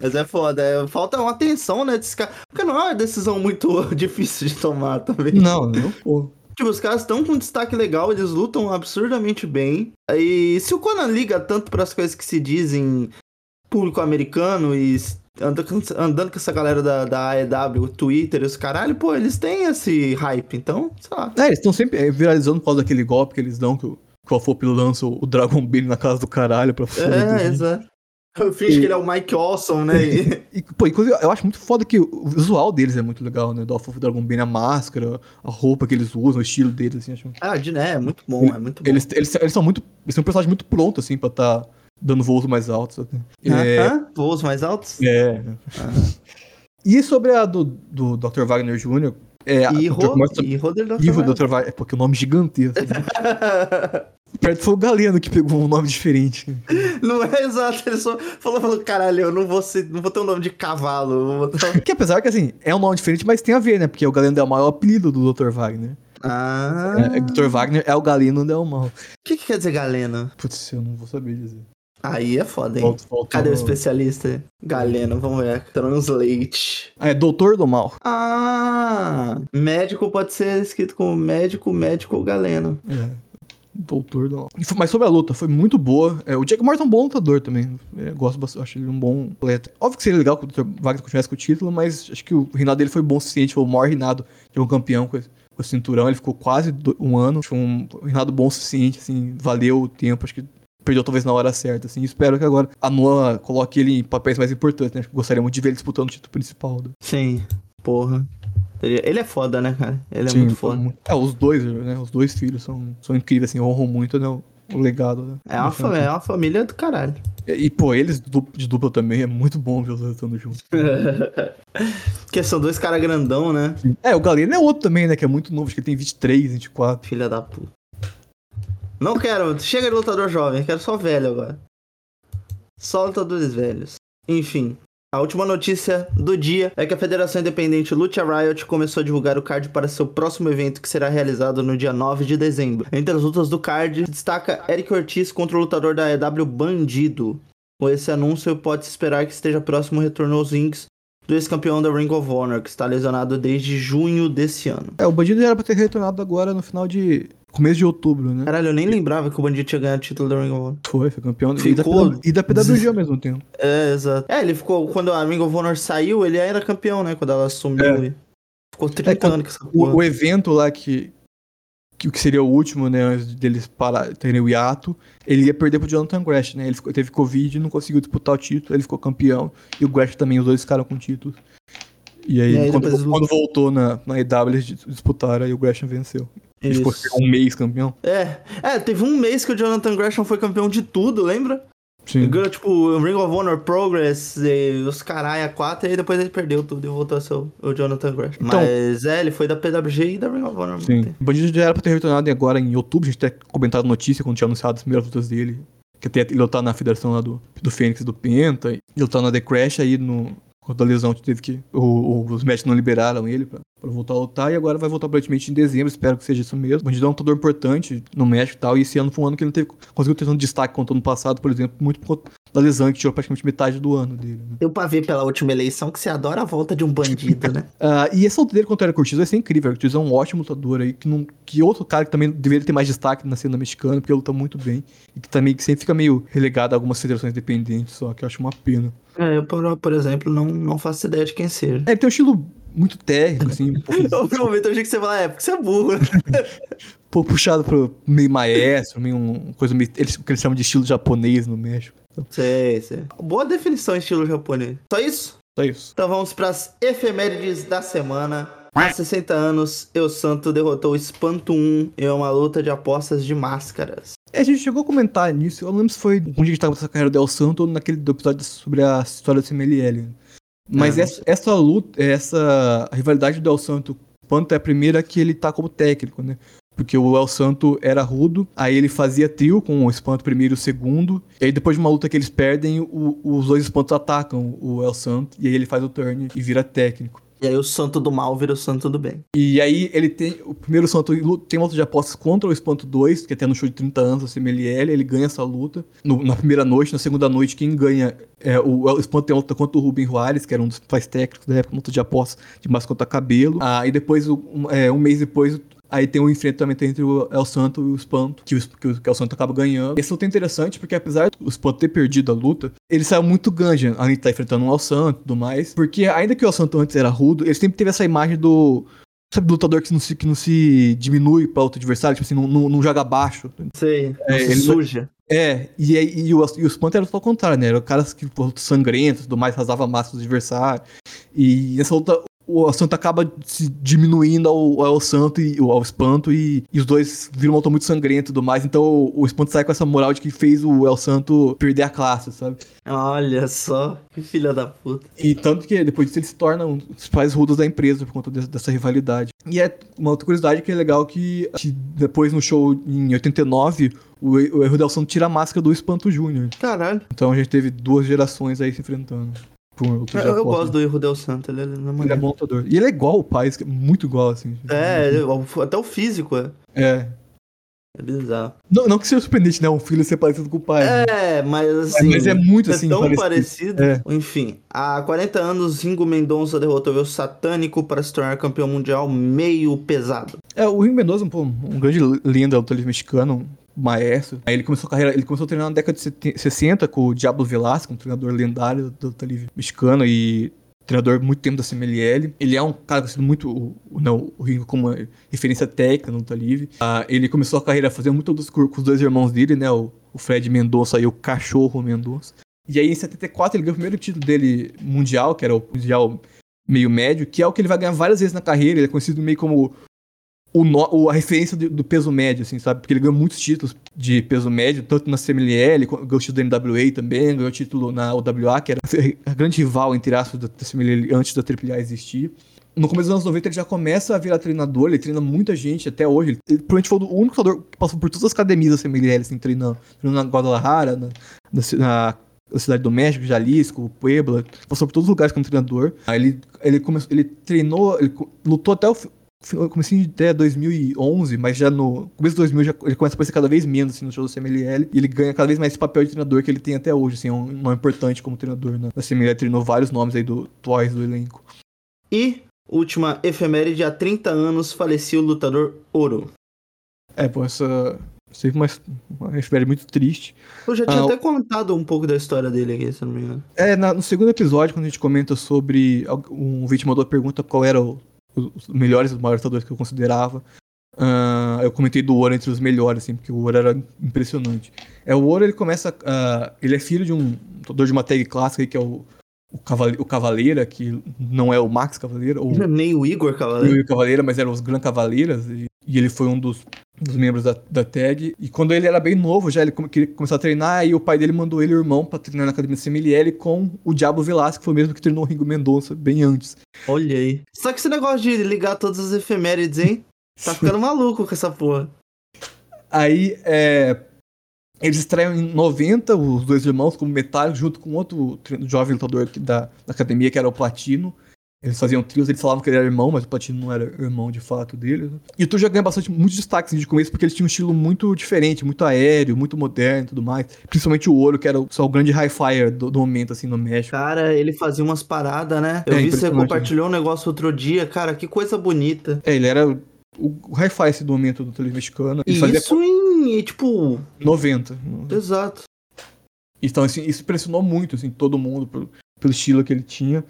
Mas é foda, é, falta uma atenção, né, desse cara. Porque não é uma decisão muito difícil de tomar também. Não, não, pô. Tipo, os caras estão com um destaque legal, eles lutam absurdamente bem. E se o Conan liga tanto para as coisas que se dizem público americano e anda, andando com essa galera da, da AEW, Twitter e os caralho, pô, eles têm esse hype, então, sei lá. É, eles estão sempre viralizando por causa daquele golpe que eles dão, que o, que o Afop lança o Dragon Bane na casa do caralho pra foder. É, exato. Eu fiz e... que ele é o Mike Awesome, né? E, e, pô, inclusive, eu acho muito foda que o visual deles é muito legal, né? Do Alpha Dragon Bane, a máscara, a roupa que eles usam, o estilo deles, assim, acho. Ah, de né, é muito bom, é muito bom. Eles, eles, eles são muito. Eles são um personagem muito pronto, assim, pra estar tá dando voos mais altos. Assim. É... Voos mais altos? É. Ah. E sobre a do, do Dr. Wagner Jr., é, e Roder Dr. Wagner. É porque o nome é gigantesco. Perto foi o Galeno que pegou um nome diferente. Não é exato, ele só falou, falou caralho, eu não vou, ser, não vou ter um nome de cavalo. Que apesar que, assim, é um nome diferente, mas tem a ver, né? Porque o Galeno Del Mal é o apelido do Dr. Wagner. Ah. É, Dr. Wagner é o Galeno Del Mal. O que, que quer dizer Galeno? Putz, eu não vou saber dizer. Aí é foda, hein? Volta, volta, Cadê o especialista? Galeno, vamos ver. Translate. Ah, é Doutor do Mal. Ah! Médico pode ser escrito como médico, médico ou Galeno. É. Doutor. Mas sobre a luta, foi muito boa. É, o Jack Morton é um bom lutador também. É, gosto bastante, acho ele um bom atleta. Óbvio que seria legal que o Dr. Wagner continuasse com o título, mas acho que o reinado dele foi bom o suficiente. Foi o maior reinado de um campeão com, o cinturão. Ele ficou quase um ano. Foi um reinado bom o suficiente, assim, valeu o tempo. Acho que perdeu talvez na hora certa, assim. Espero que agora a Noah coloque ele em papéis mais importantes, né? Gostaria de ver ele disputando o título principal. Sim, porra. Ele é foda, né, cara? Ele é Sim, muito foda. É, os dois, né? Os dois filhos são, são incríveis, assim, honram muito, né? O legado, né? É uma, família, é uma família do caralho. E, e, pô, eles de dupla também é muito bom ver os dois estando juntos. Porque são dois caras grandão, né? É, o Galeno é outro também, né? Que é muito novo, acho que ele tem 23, 24. Filha da puta. Não quero, chega de lutador jovem, quero só velho agora. Só lutadores velhos. Enfim, a última notícia do dia é que a Federação Independente Lucha Riot começou a divulgar o card para seu próximo evento que será realizado no dia 9 de dezembro. Entre as lutas do card, destaca Eric Ortiz contra o lutador da EW Bandido. Com esse anúncio, pode-se esperar que esteja próximo o retorno aos rings do ex-campeão da Ring of Honor, que está lesionado desde junho desse ano. É, o Bandido era para ter retornado agora no final de começo de outubro, né? Caralho, eu nem lembrava que o Bandido tinha ganhado o título da Ring of Honor. Foi, foi campeão. Ficou... E da, PWG ao mesmo tempo. É, exato. É, ele ficou. Quando a Ring of Honor saiu, ele era campeão, né? Quando ela sumiu. É. Ficou 30 é, anos com essa porra. O, o evento lá que, que que, seria o último, né, antes deles parar, terem o hiato, ele ia perder pro Jonathan Grash, né? Ele ficou, teve Covid, não conseguiu disputar o título, ele ficou campeão, e o Grash também, os dois ficaram com títulos. E aí, E aí quando, quando voltou na, na EW, eles disputaram, aí o Gresham venceu. Ficou Isso. um mês campeão. É, é, teve um mês que o Jonathan Gresham foi campeão de tudo, lembra? Ele Sim. ganhou, tipo, Ring of Honor Progress, os caralho, 4, e aí depois ele perdeu tudo e voltou a ser o, Jonathan Gresham. Então- Mas é, ele foi da PWG e da Ring of Honor. Sim. O Bandido já era pra ter retornado agora em outubro, a gente até comentado notícia quando tinha anunciado as primeiras lutas dele. Que até ele lutar na federação lá do, do Fênix e do Penta, e lutar na The Crash, aí no, quando a lesão teve que. O, o- os médicos não liberaram ele pra, pra voltar a lutar, e agora vai voltar aparentemente em dezembro, espero que seja isso mesmo. O Bandido é um lutador importante no México e tal, e esse ano foi um ano que ele não teve, conseguiu ter tanto destaque quanto ano passado, por exemplo, muito por conta da lesão que tirou praticamente metade do ano dele. Né? Deu pra ver pela última eleição que você adora a volta de um bandido, né? Ah, e essa luta dele contra o Eric Ortiz vai ser incrível. O Ortiz é um ótimo lutador aí, que, não, que outro cara que também deveria ter mais destaque na cena mexicana, porque ele luta muito bem. E que também que sempre fica meio relegado a algumas federações dependentes, só que eu acho uma pena. É, eu, por, por exemplo, não, não faço ideia de quem seja. É, ele tem um estilo muito técnico, assim, um pouco, No primeiro momento eu achei que você ia falar, é, porque você é burro. um pouco puxado pro meio maestro, meio um coisa meio. Eles, que eles chamam de estilo japonês no México. Sei, sei. Boa definição estilo japonês. Só isso? só isso. Então vamos pras efemérides da semana. Há 60 anos, Eu Santo derrotou o Espanto 1 em uma luta de apostas de máscaras. É, a gente chegou a comentar nisso, eu não lembro se foi onde a gente tava nessa carreira do El Santo ou naquele do episódio sobre a história do CMLL. Mas Ah, essa, essa luta, essa rivalidade do El Santo, quanto é a primeira que ele tá como técnico, né? Porque o El Santo era rudo, aí ele fazia trio com o Espanto primeiro e o segundo, e aí depois de uma luta que eles perdem, o- os dois Espantos atacam o El Santo, e aí ele faz o turn e vira técnico. E aí o Santo do Mal vira o Santo do Bem. E aí ele tem. O primeiro santo tem uma luta de apostas contra o Espanto 2, que até no show de 30 anos do CMLL, ele ganha essa luta. No- na primeira noite, na segunda noite, quem ganha é o, o Espanto tem uma luta contra o Rubem Juarez, que era um dos pais técnicos da época, luta de apostas de massa contra cabelo. Ah, depois, o- um, é, um mês depois, Aí tem um enfrentamento entre o El Santo e o Espanto, que o, que o, El Santo acaba ganhando. Esse luta é interessante porque, apesar do Espanto ter perdido a luta, ele saiu muito Gungeon, além de estar enfrentando o El Santo e tudo mais. Porque, ainda que o El Santo antes era rudo, ele sempre teve essa imagem do. Sabe, do lutador que não se, que não se diminui para outro adversário, tipo assim, não, não, não joga baixo. Sei, É, ele- suja. É, e, aí- e, o, e o Espanto era só o contrário, né? Eram caras que, pô, sangrentos e tudo mais, rasava a massa dos adversários. E nessa luta, o El Santo acaba se diminuindo ao, ao El Santo e ao Espanto, e, e os dois viram uma luta muito sangrenta e tudo mais. Então o, o Espanto sai com essa moral de que fez o El Santo perder a classe, sabe? Olha só, que filha da puta. E tanto que depois disso ele se torna um dos principais rudos da empresa por conta dessa, dessa rivalidade. E é uma outra curiosidade que é legal que, que depois no show em 89, o, o Erro Del Santo tira a máscara do Espanto Júnior. Caralho. Então a gente teve duas gerações aí se enfrentando. Por Eu, eu aposta. gosto do erro Del Santo, ele é Ele é lutador. E ele é igual o pai, é muito igual, assim. É, ele- até o físico é. É. É bizarro. Não, não que seja surpreendente, né? Um filho ser parecido com o pai. né? É, mas assim. Mas é muito assim, tão parecido. parecido. É. Enfim, há 40 anos, Ringo Mendonça derrotou o Satânico para se tornar campeão mundial meio pesado. É, o Ring Mendoza, pô, um grande lenda do livre mexicano, maestro. Aí ele começou a carreira, ele começou a treinar na década de 70 60 com o Diablo Velasco, um treinador lendário do luta livre mexicano e treinador muito tempo da CMLL. Ele é um cara conhecido muito, não, o Ringo como referência técnica no luta livre. Ah, ele começou a carreira fazendo muito dos com os dois irmãos dele, né, o, o Fred Mendonça e o Cachorro Mendonça. E aí em 74 ele ganhou o primeiro título dele mundial, que era o mundial meio médio, que é o que ele vai ganhar várias vezes na carreira. Ele é conhecido meio como o no- a referência do, do peso médio, assim, sabe? Porque ele ganhou muitos títulos de peso médio, tanto na CMLL, ganhou título da NWA também, ganhou título na OWA, que era a grande rival, entre aspas, da, CMLL antes da AAA existir. No começo dos anos 90 ele já começa a virar treinador, ele treina muita gente até hoje. Ele, ele provavelmente foi o único lutador que passou por todas as academias da CMLL, assim, treinando. Treinou na Guadalajara, na, na, na- Cidade do México, Jalisco, Puebla, passou por todos os lugares como treinador. Aí ele, ele, começou, ele treinou, ele lutou até o fi- comecei até 2011, mas já no começo de 2000 já, ele começa a aparecer cada vez menos assim, no show do CMLL e ele ganha cada vez mais esse papel de treinador que ele tem até hoje, assim, é um nome importante como treinador, né? Na CMLL treinou vários nomes aí do atuais do elenco. E, última efeméride, há 30 anos faleceu o lutador Ouro. É, pô, essa sempre uma, uma efeméride muito triste. Eu já tinha Ah, até contado um pouco da história dele aqui, se não me engano. É, na- no segundo episódio, quando a gente comenta sobre. Um vídeo mandou a pergunta qual era o- os melhores, os maiores lutadores que eu considerava. ah, eu comentei do Ouro entre os melhores, assim, porque o Ouro era impressionante. É, o Ouro, ele começa. Uh, ele é filho de um lutador de uma tag clássica aí, que é o, o, Cavale, o Cavaleira, que não é o Max Cavaleira. Ou, Nem o Igor Cavaleira. O Cavaleira, mas eram os Gran Cavaleiras. E, e ele foi um dos, dos membros da, da tag. E quando ele era bem novo, já ele queria começar a treinar, e o pai dele mandou ele e o irmão pra treinar na academia CMLL com o Diabo Velasco, que foi o mesmo que treinou o Ringo Mendonça bem antes. Olha aí. Só que esse negócio de ligar todas as efemérides, hein? Tá ficando maluco com essa porra. Aí, é, eles estreiam em 90, os dois irmãos, como metálico, junto com outro jovem lutador da, da, academia, que era o Platino. Eles faziam trios, eles falavam que ele era irmão, mas o Platino não era irmão de fato dele. Né? E o Tu já ganha bastante, muitos destaques assim, de começo, porque eles tinham um estilo muito diferente, muito aéreo, muito moderno e tudo mais. Principalmente o Ouro, que era só o grande high fire do, do momento, assim, no México. Cara, ele fazia umas paradas, né? Eu é, vi você compartilhou um negócio outro dia, cara, que coisa bonita. É, ele era o hi-fi esse do momento do televisão mexicano. E fazia isso em, tipo... 90. Exato. Então, assim, isso impressionou muito, assim, todo mundo pelo, pelo estilo que ele tinha.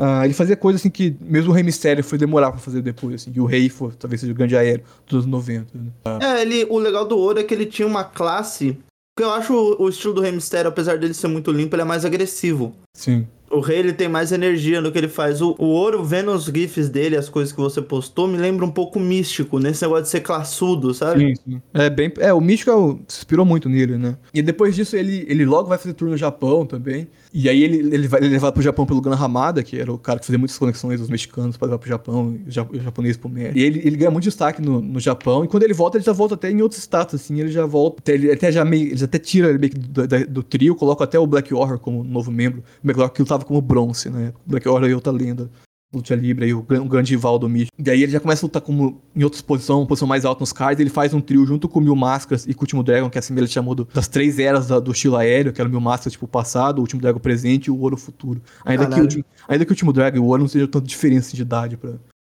Uh, ele fazia coisas assim que mesmo o Rei Mistério foi demorar pra fazer depois, assim, e o Rei foi, talvez seja o grande aéreo dos anos 90. Né? Uh. É, ele, o legal do Ouro é que ele tinha uma classe, que eu acho o, o estilo do Rei Mistério, apesar dele ser muito limpo, ele é mais agressivo. Sim. O rei ele tem mais energia no que ele faz. O, o ouro, vendo os GIFs dele, as coisas que você postou, me lembra um pouco místico, nesse negócio de ser classudo, sabe? Sim, sim. É, bem, é, o místico é se inspirou muito nele, né? E depois disso, ele, ele logo vai fazer tour no Japão também. E aí ele, ele vai levar pro Japão pelo Gran Hamada, que era o cara que fazia muitas conexões dos mexicanos para levar pro Japão, e o japonês pro México. E ele, ele ganha muito destaque no, no Japão, e quando ele volta, ele já volta até em outros status, assim, ele já volta, até, ele até já meio, ele até tira ele meio do, do, do, trio, coloca até o Black Horror como novo membro, o Black Horror que lutava como bronze, né? Black Horror é outra lenda luta livre aí, o, o grande rival do Mish. E aí ele já começa a lutar como em outra posição, posição mais alta nos cards, ele faz um trio junto com o Mil Máscaras e com o Último Dragon, que assim ele chamou do, das três eras da, do estilo aéreo, que era o Mil Máscaras, tipo, passado, o Último Dragon presente e o Ouro futuro. Ainda que, o, ainda que o Último Dragon e o Ouro não sejam tanta diferença de idade pra,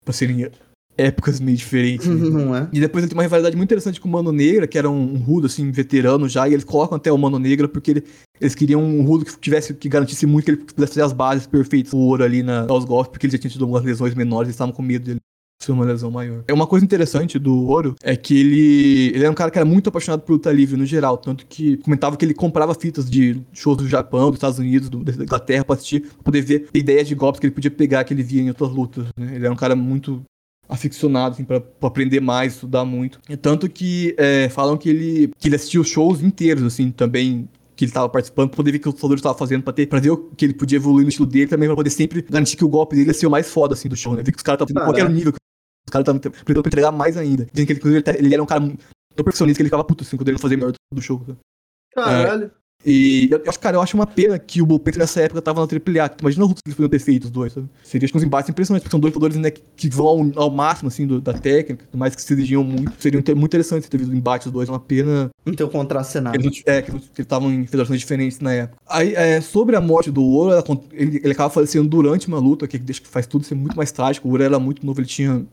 pra serem épocas meio diferentes. Né? Não é? E depois ele tem uma rivalidade muito interessante com o Mano Negra, que era um, um rudo, assim, veterano já, e eles colocam até o Mano Negra porque ele, eles queriam um rudo que tivesse, que garantisse muito que ele pudesse fazer as bases perfeitas, o ouro ali na, aos golpes, porque ele já tinha tido algumas lesões menores, eles estavam com medo dele ser uma lesão maior. É uma coisa interessante do Ouro é que ele, ele era um cara que era muito apaixonado por luta livre no geral, tanto que comentava que ele comprava fitas de shows do Japão, dos Estados Unidos, do, da Inglaterra pra assistir, pra poder ver ideias de golpes que ele podia pegar que ele via em outras lutas. Né? Ele era um cara muito aficionado, assim, pra, aprender mais, estudar muito. Tanto que é, falam que ele, que ele assistiu shows inteiros, assim, também que ele tava participando, pra poder ver o que o lutador estava fazendo, pra, ter, pra ver o que ele podia evoluir no estilo dele, também pra poder sempre garantir que o golpe dele ia ser o mais foda, assim, do show, né? Ver que os caras estavam em qualquer nível, os caras estavam tentando entregar mais ainda. Dizem que ele, ele, era um cara tão perfeccionista que ele ficava puto, assim, quando ele fazia melhor do show. Caralho. É, e eu acho, cara, eu acho uma pena que o Bullpen nessa época tava na AAA. Imagina o Hulk que eles podiam ter feito os dois, sabe? Seria que uns embates impressionantes, porque são dois lutadores né, que vão ao, ao máximo, assim, do, da técnica, mais que se exigiam muito. Seria muito interessante ter visto o embate dos dois, é uma pena. Então, contracenar. Eles, é, que eles estavam em federações diferentes na época. Aí, é, sobre a morte do Ouro, ele, ele acaba falecendo durante uma luta, que deixa que faz tudo ser muito mais trágico. O Ouro era muito novo, ele tinha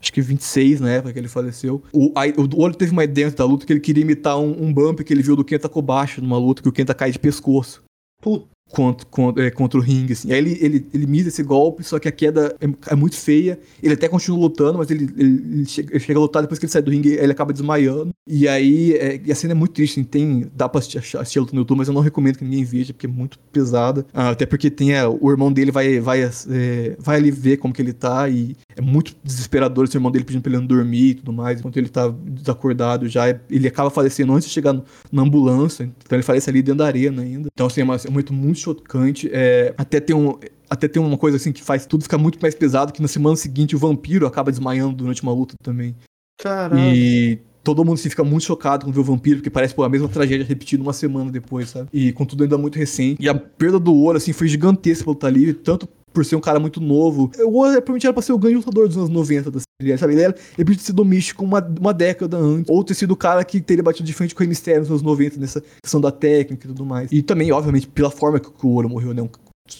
acho que 26 na época que ele faleceu. O, aí, o Olho teve uma ideia da luta que ele queria imitar um, um bump que ele viu do Kenta Kobashi numa luta que o Kenta cai de pescoço. Puta contra, contra, é, contra o ringue, assim. Aí ele, ele, ele misa esse golpe, só que a queda é, é muito feia. Ele até continua lutando, mas ele, ele, ele, chega, ele, chega, a lutar depois que ele sai do ringue, ele acaba desmaiando. E aí, é, e a cena é muito triste, assim, tem, dá pra assistir, assistir a luta no YouTube, mas eu não recomendo que ninguém veja, porque é muito pesada. Ah, até porque tem é, o irmão dele vai, vai, é, vai ali ver como que ele tá, e é muito desesperador esse irmão dele pedindo pra ele não dormir e tudo mais, enquanto ele tá desacordado já. Ele acaba falecendo antes de chegar no, na ambulância, então ele falece ali dentro da arena ainda. Então, assim, é, uma, é muito, muito muito chocante. É, até tem um. Até tem uma coisa assim que faz tudo ficar muito mais pesado, que na semana seguinte o vampiro acaba desmaiando durante uma luta também. Caralho. E todo mundo se fica muito chocado quando vê o vampiro, porque parece pô, a mesma tragédia repetida uma semana depois, sabe? E com tudo ainda muito recente. E a perda do ouro, assim, foi gigantesca pelo Talib, tanto por ser um cara muito novo. O Ouro provavelmente era pra ser o grande lutador dos anos 90 da série, sabe? Ele, era, ele podia ter sido místico uma, uma década antes. Ou ter sido o cara que teria batido de frente com o Mistério nos anos 90, nessa questão da técnica e tudo mais. E também, obviamente, pela forma que o Ouro morreu, né? Um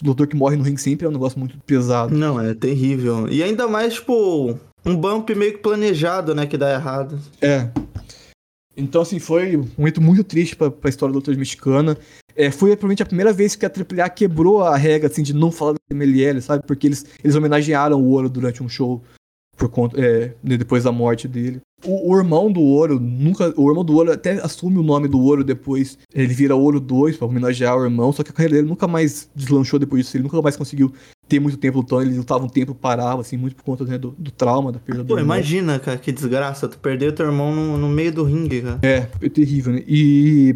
lutador que morre no ringue sempre é um negócio muito pesado. Não, é terrível. E ainda mais, tipo, um bump meio que planejado, né? Que dá errado. É. Então, assim, foi um momento muito triste pra, pra história da luta mexicana. É, foi provavelmente a primeira vez que a AAA quebrou a regra, assim, de não falar do MLL, sabe? Porque eles, eles homenagearam o Ouro durante um show por conta, é, depois da morte dele. o, o irmão do Ouro nunca. O irmão do Ouro até assume o nome do Ouro depois. Ele vira Ouro 2 pra homenagear o irmão, só que a carreira dele nunca mais deslanchou depois disso. Ele nunca mais conseguiu ter muito tempo lutando. Ele lutava um tempo, parava, assim, muito por conta né, do, do trauma, da perda do Pô, irmão. imagina, cara, que desgraça. Tu perdeu teu irmão no, no meio do ringue, cara. É, é terrível, né? E.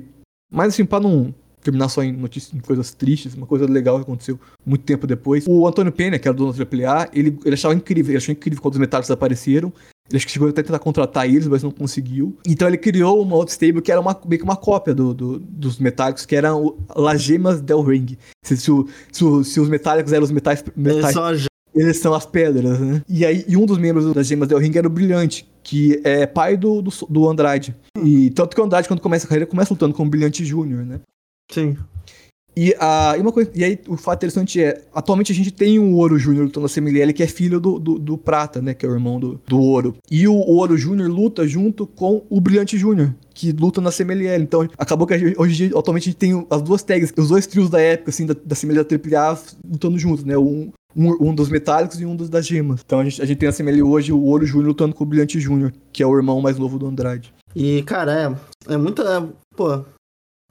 Mas assim, pra não terminar só em notícias, em coisas tristes, uma coisa legal que aconteceu muito tempo depois. O Antônio Pena, que era dono da AAA, ele, ele achava incrível, ele achou incrível quando os metálicos apareceram. Ele acho que chegou até a tentar contratar eles, mas não conseguiu. Então ele criou uma outra stable que era uma, meio que uma cópia do, do- dos metálicos, que era o Las Gemas del Ring. Se, se, o- se o- se os metálicos eram os metais, Eles metais eles são as pedras, né? E aí, e um dos membros das Gemas Del Ring era o Brilhante, que é pai do, do, do Andrade. E tanto que o Andrade, quando começa a carreira, começa lutando com o Brilhante Júnior, né? Sim. E, a, e, uma coisa, e aí, o fato interessante é, atualmente a gente tem o Ouro Júnior lutando na CMLL, que é filho do, do, do Prata, né? Que é o irmão do, do Ouro. E o, Ouro Júnior luta junto com o Brilhante Júnior, que luta na CMLL. Então, acabou que a hoje, dia, atualmente, a gente tem as duas tags, os dois trios da época, assim, da, da CMLL AAA lutando juntos, né? Um, um, um dos metálicos e um dos das gemas. Então, a gente, a gente tem na CMLL hoje o Ouro Júnior lutando com o Brilhante Júnior, que é o irmão mais novo do Andrade. E, cara, é, é muito. É, pô,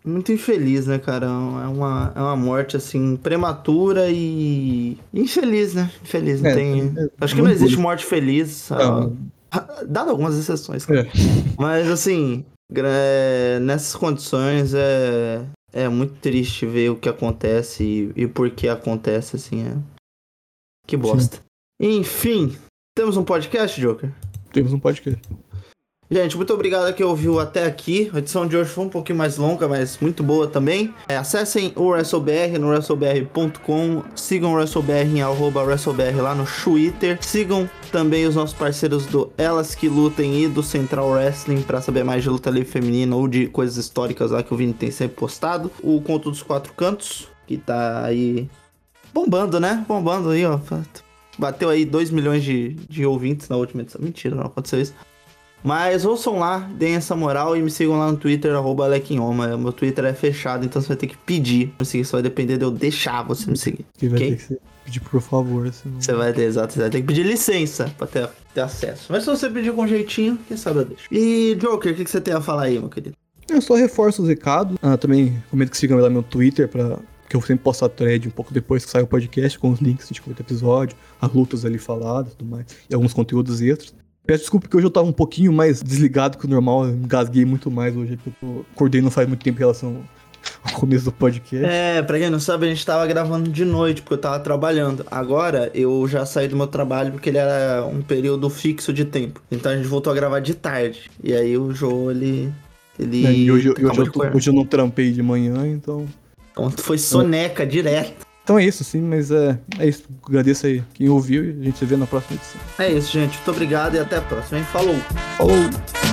muito infeliz, né, cara? É uma, é uma morte, assim, prematura e. Infeliz, né? Infeliz. Não É, tem. é, Acho que não existe morte feliz. Não. ah, Dado algumas exceções, cara. É. Mas, assim, é, nessas condições é. É muito triste ver o que acontece e, e por que acontece, assim. É... Que bosta. Enfim, temos um podcast, Joker? Temos um podcast. Gente, muito obrigado a quem ouviu até aqui. A edição de hoje foi um pouquinho mais longa, mas muito boa também. É, acessem o WrestleBR no WrestleBR.com. Sigam o WrestleBR em arroba WrestleBR lá no Twitter. Sigam também os nossos parceiros do Elas Que Lutem e do Central Wrestling para saber mais de luta livre feminina ou de coisas históricas lá que o Vini tem sempre postado. O Conto dos Quatro Cantos, que tá aí bombando, né? Bombando aí, ó. Bateu aí 2 milhões de, de ouvintes na última edição. Mentira, não aconteceu isso. Mas ouçam lá, deem essa moral e me sigam lá no Twitter, arroba Alequinhoma. Meu Twitter é fechado, então você vai ter que pedir. me seguir, só vai depender de eu deixar você me seguir. Que vai Ok? ter que pedir por favor. Senão... Você vai ter, exato, você vai ter que pedir licença pra ter, ter acesso. Mas se você pedir com jeitinho, quem sabe eu deixo. E Joker, o que, que você tem a falar aí, meu querido? Eu só reforço os recados. Ah, também recomendo que sigam lá meu Twitter, pra, que eu sempre posto a thread um pouco depois que sai o podcast, com os links de cada episódio, as lutas ali faladas e tudo mais, e alguns conteúdos extras. Peço desculpa que hoje eu tava um pouquinho mais desligado que o normal, eu engasguei muito mais hoje, porque eu tô- acordei não faz muito tempo em relação ao começo do podcast. É, pra quem não sabe, a gente tava gravando de noite, porque eu tava trabalhando. Agora, eu já saí do meu trabalho porque ele era um período fixo de tempo. Então a gente voltou a gravar de tarde. E aí o Joe, ele... Ele É, e hoje, eu- acabou hoje, eu tô- hoje eu não trampei de manhã, então. Então foi soneca direto. Então é isso, sim, mas é, é isso. Agradeço aí quem ouviu e a gente se vê na próxima edição. É isso, gente. Muito obrigado e até a próxima, hein? Falou! Falou!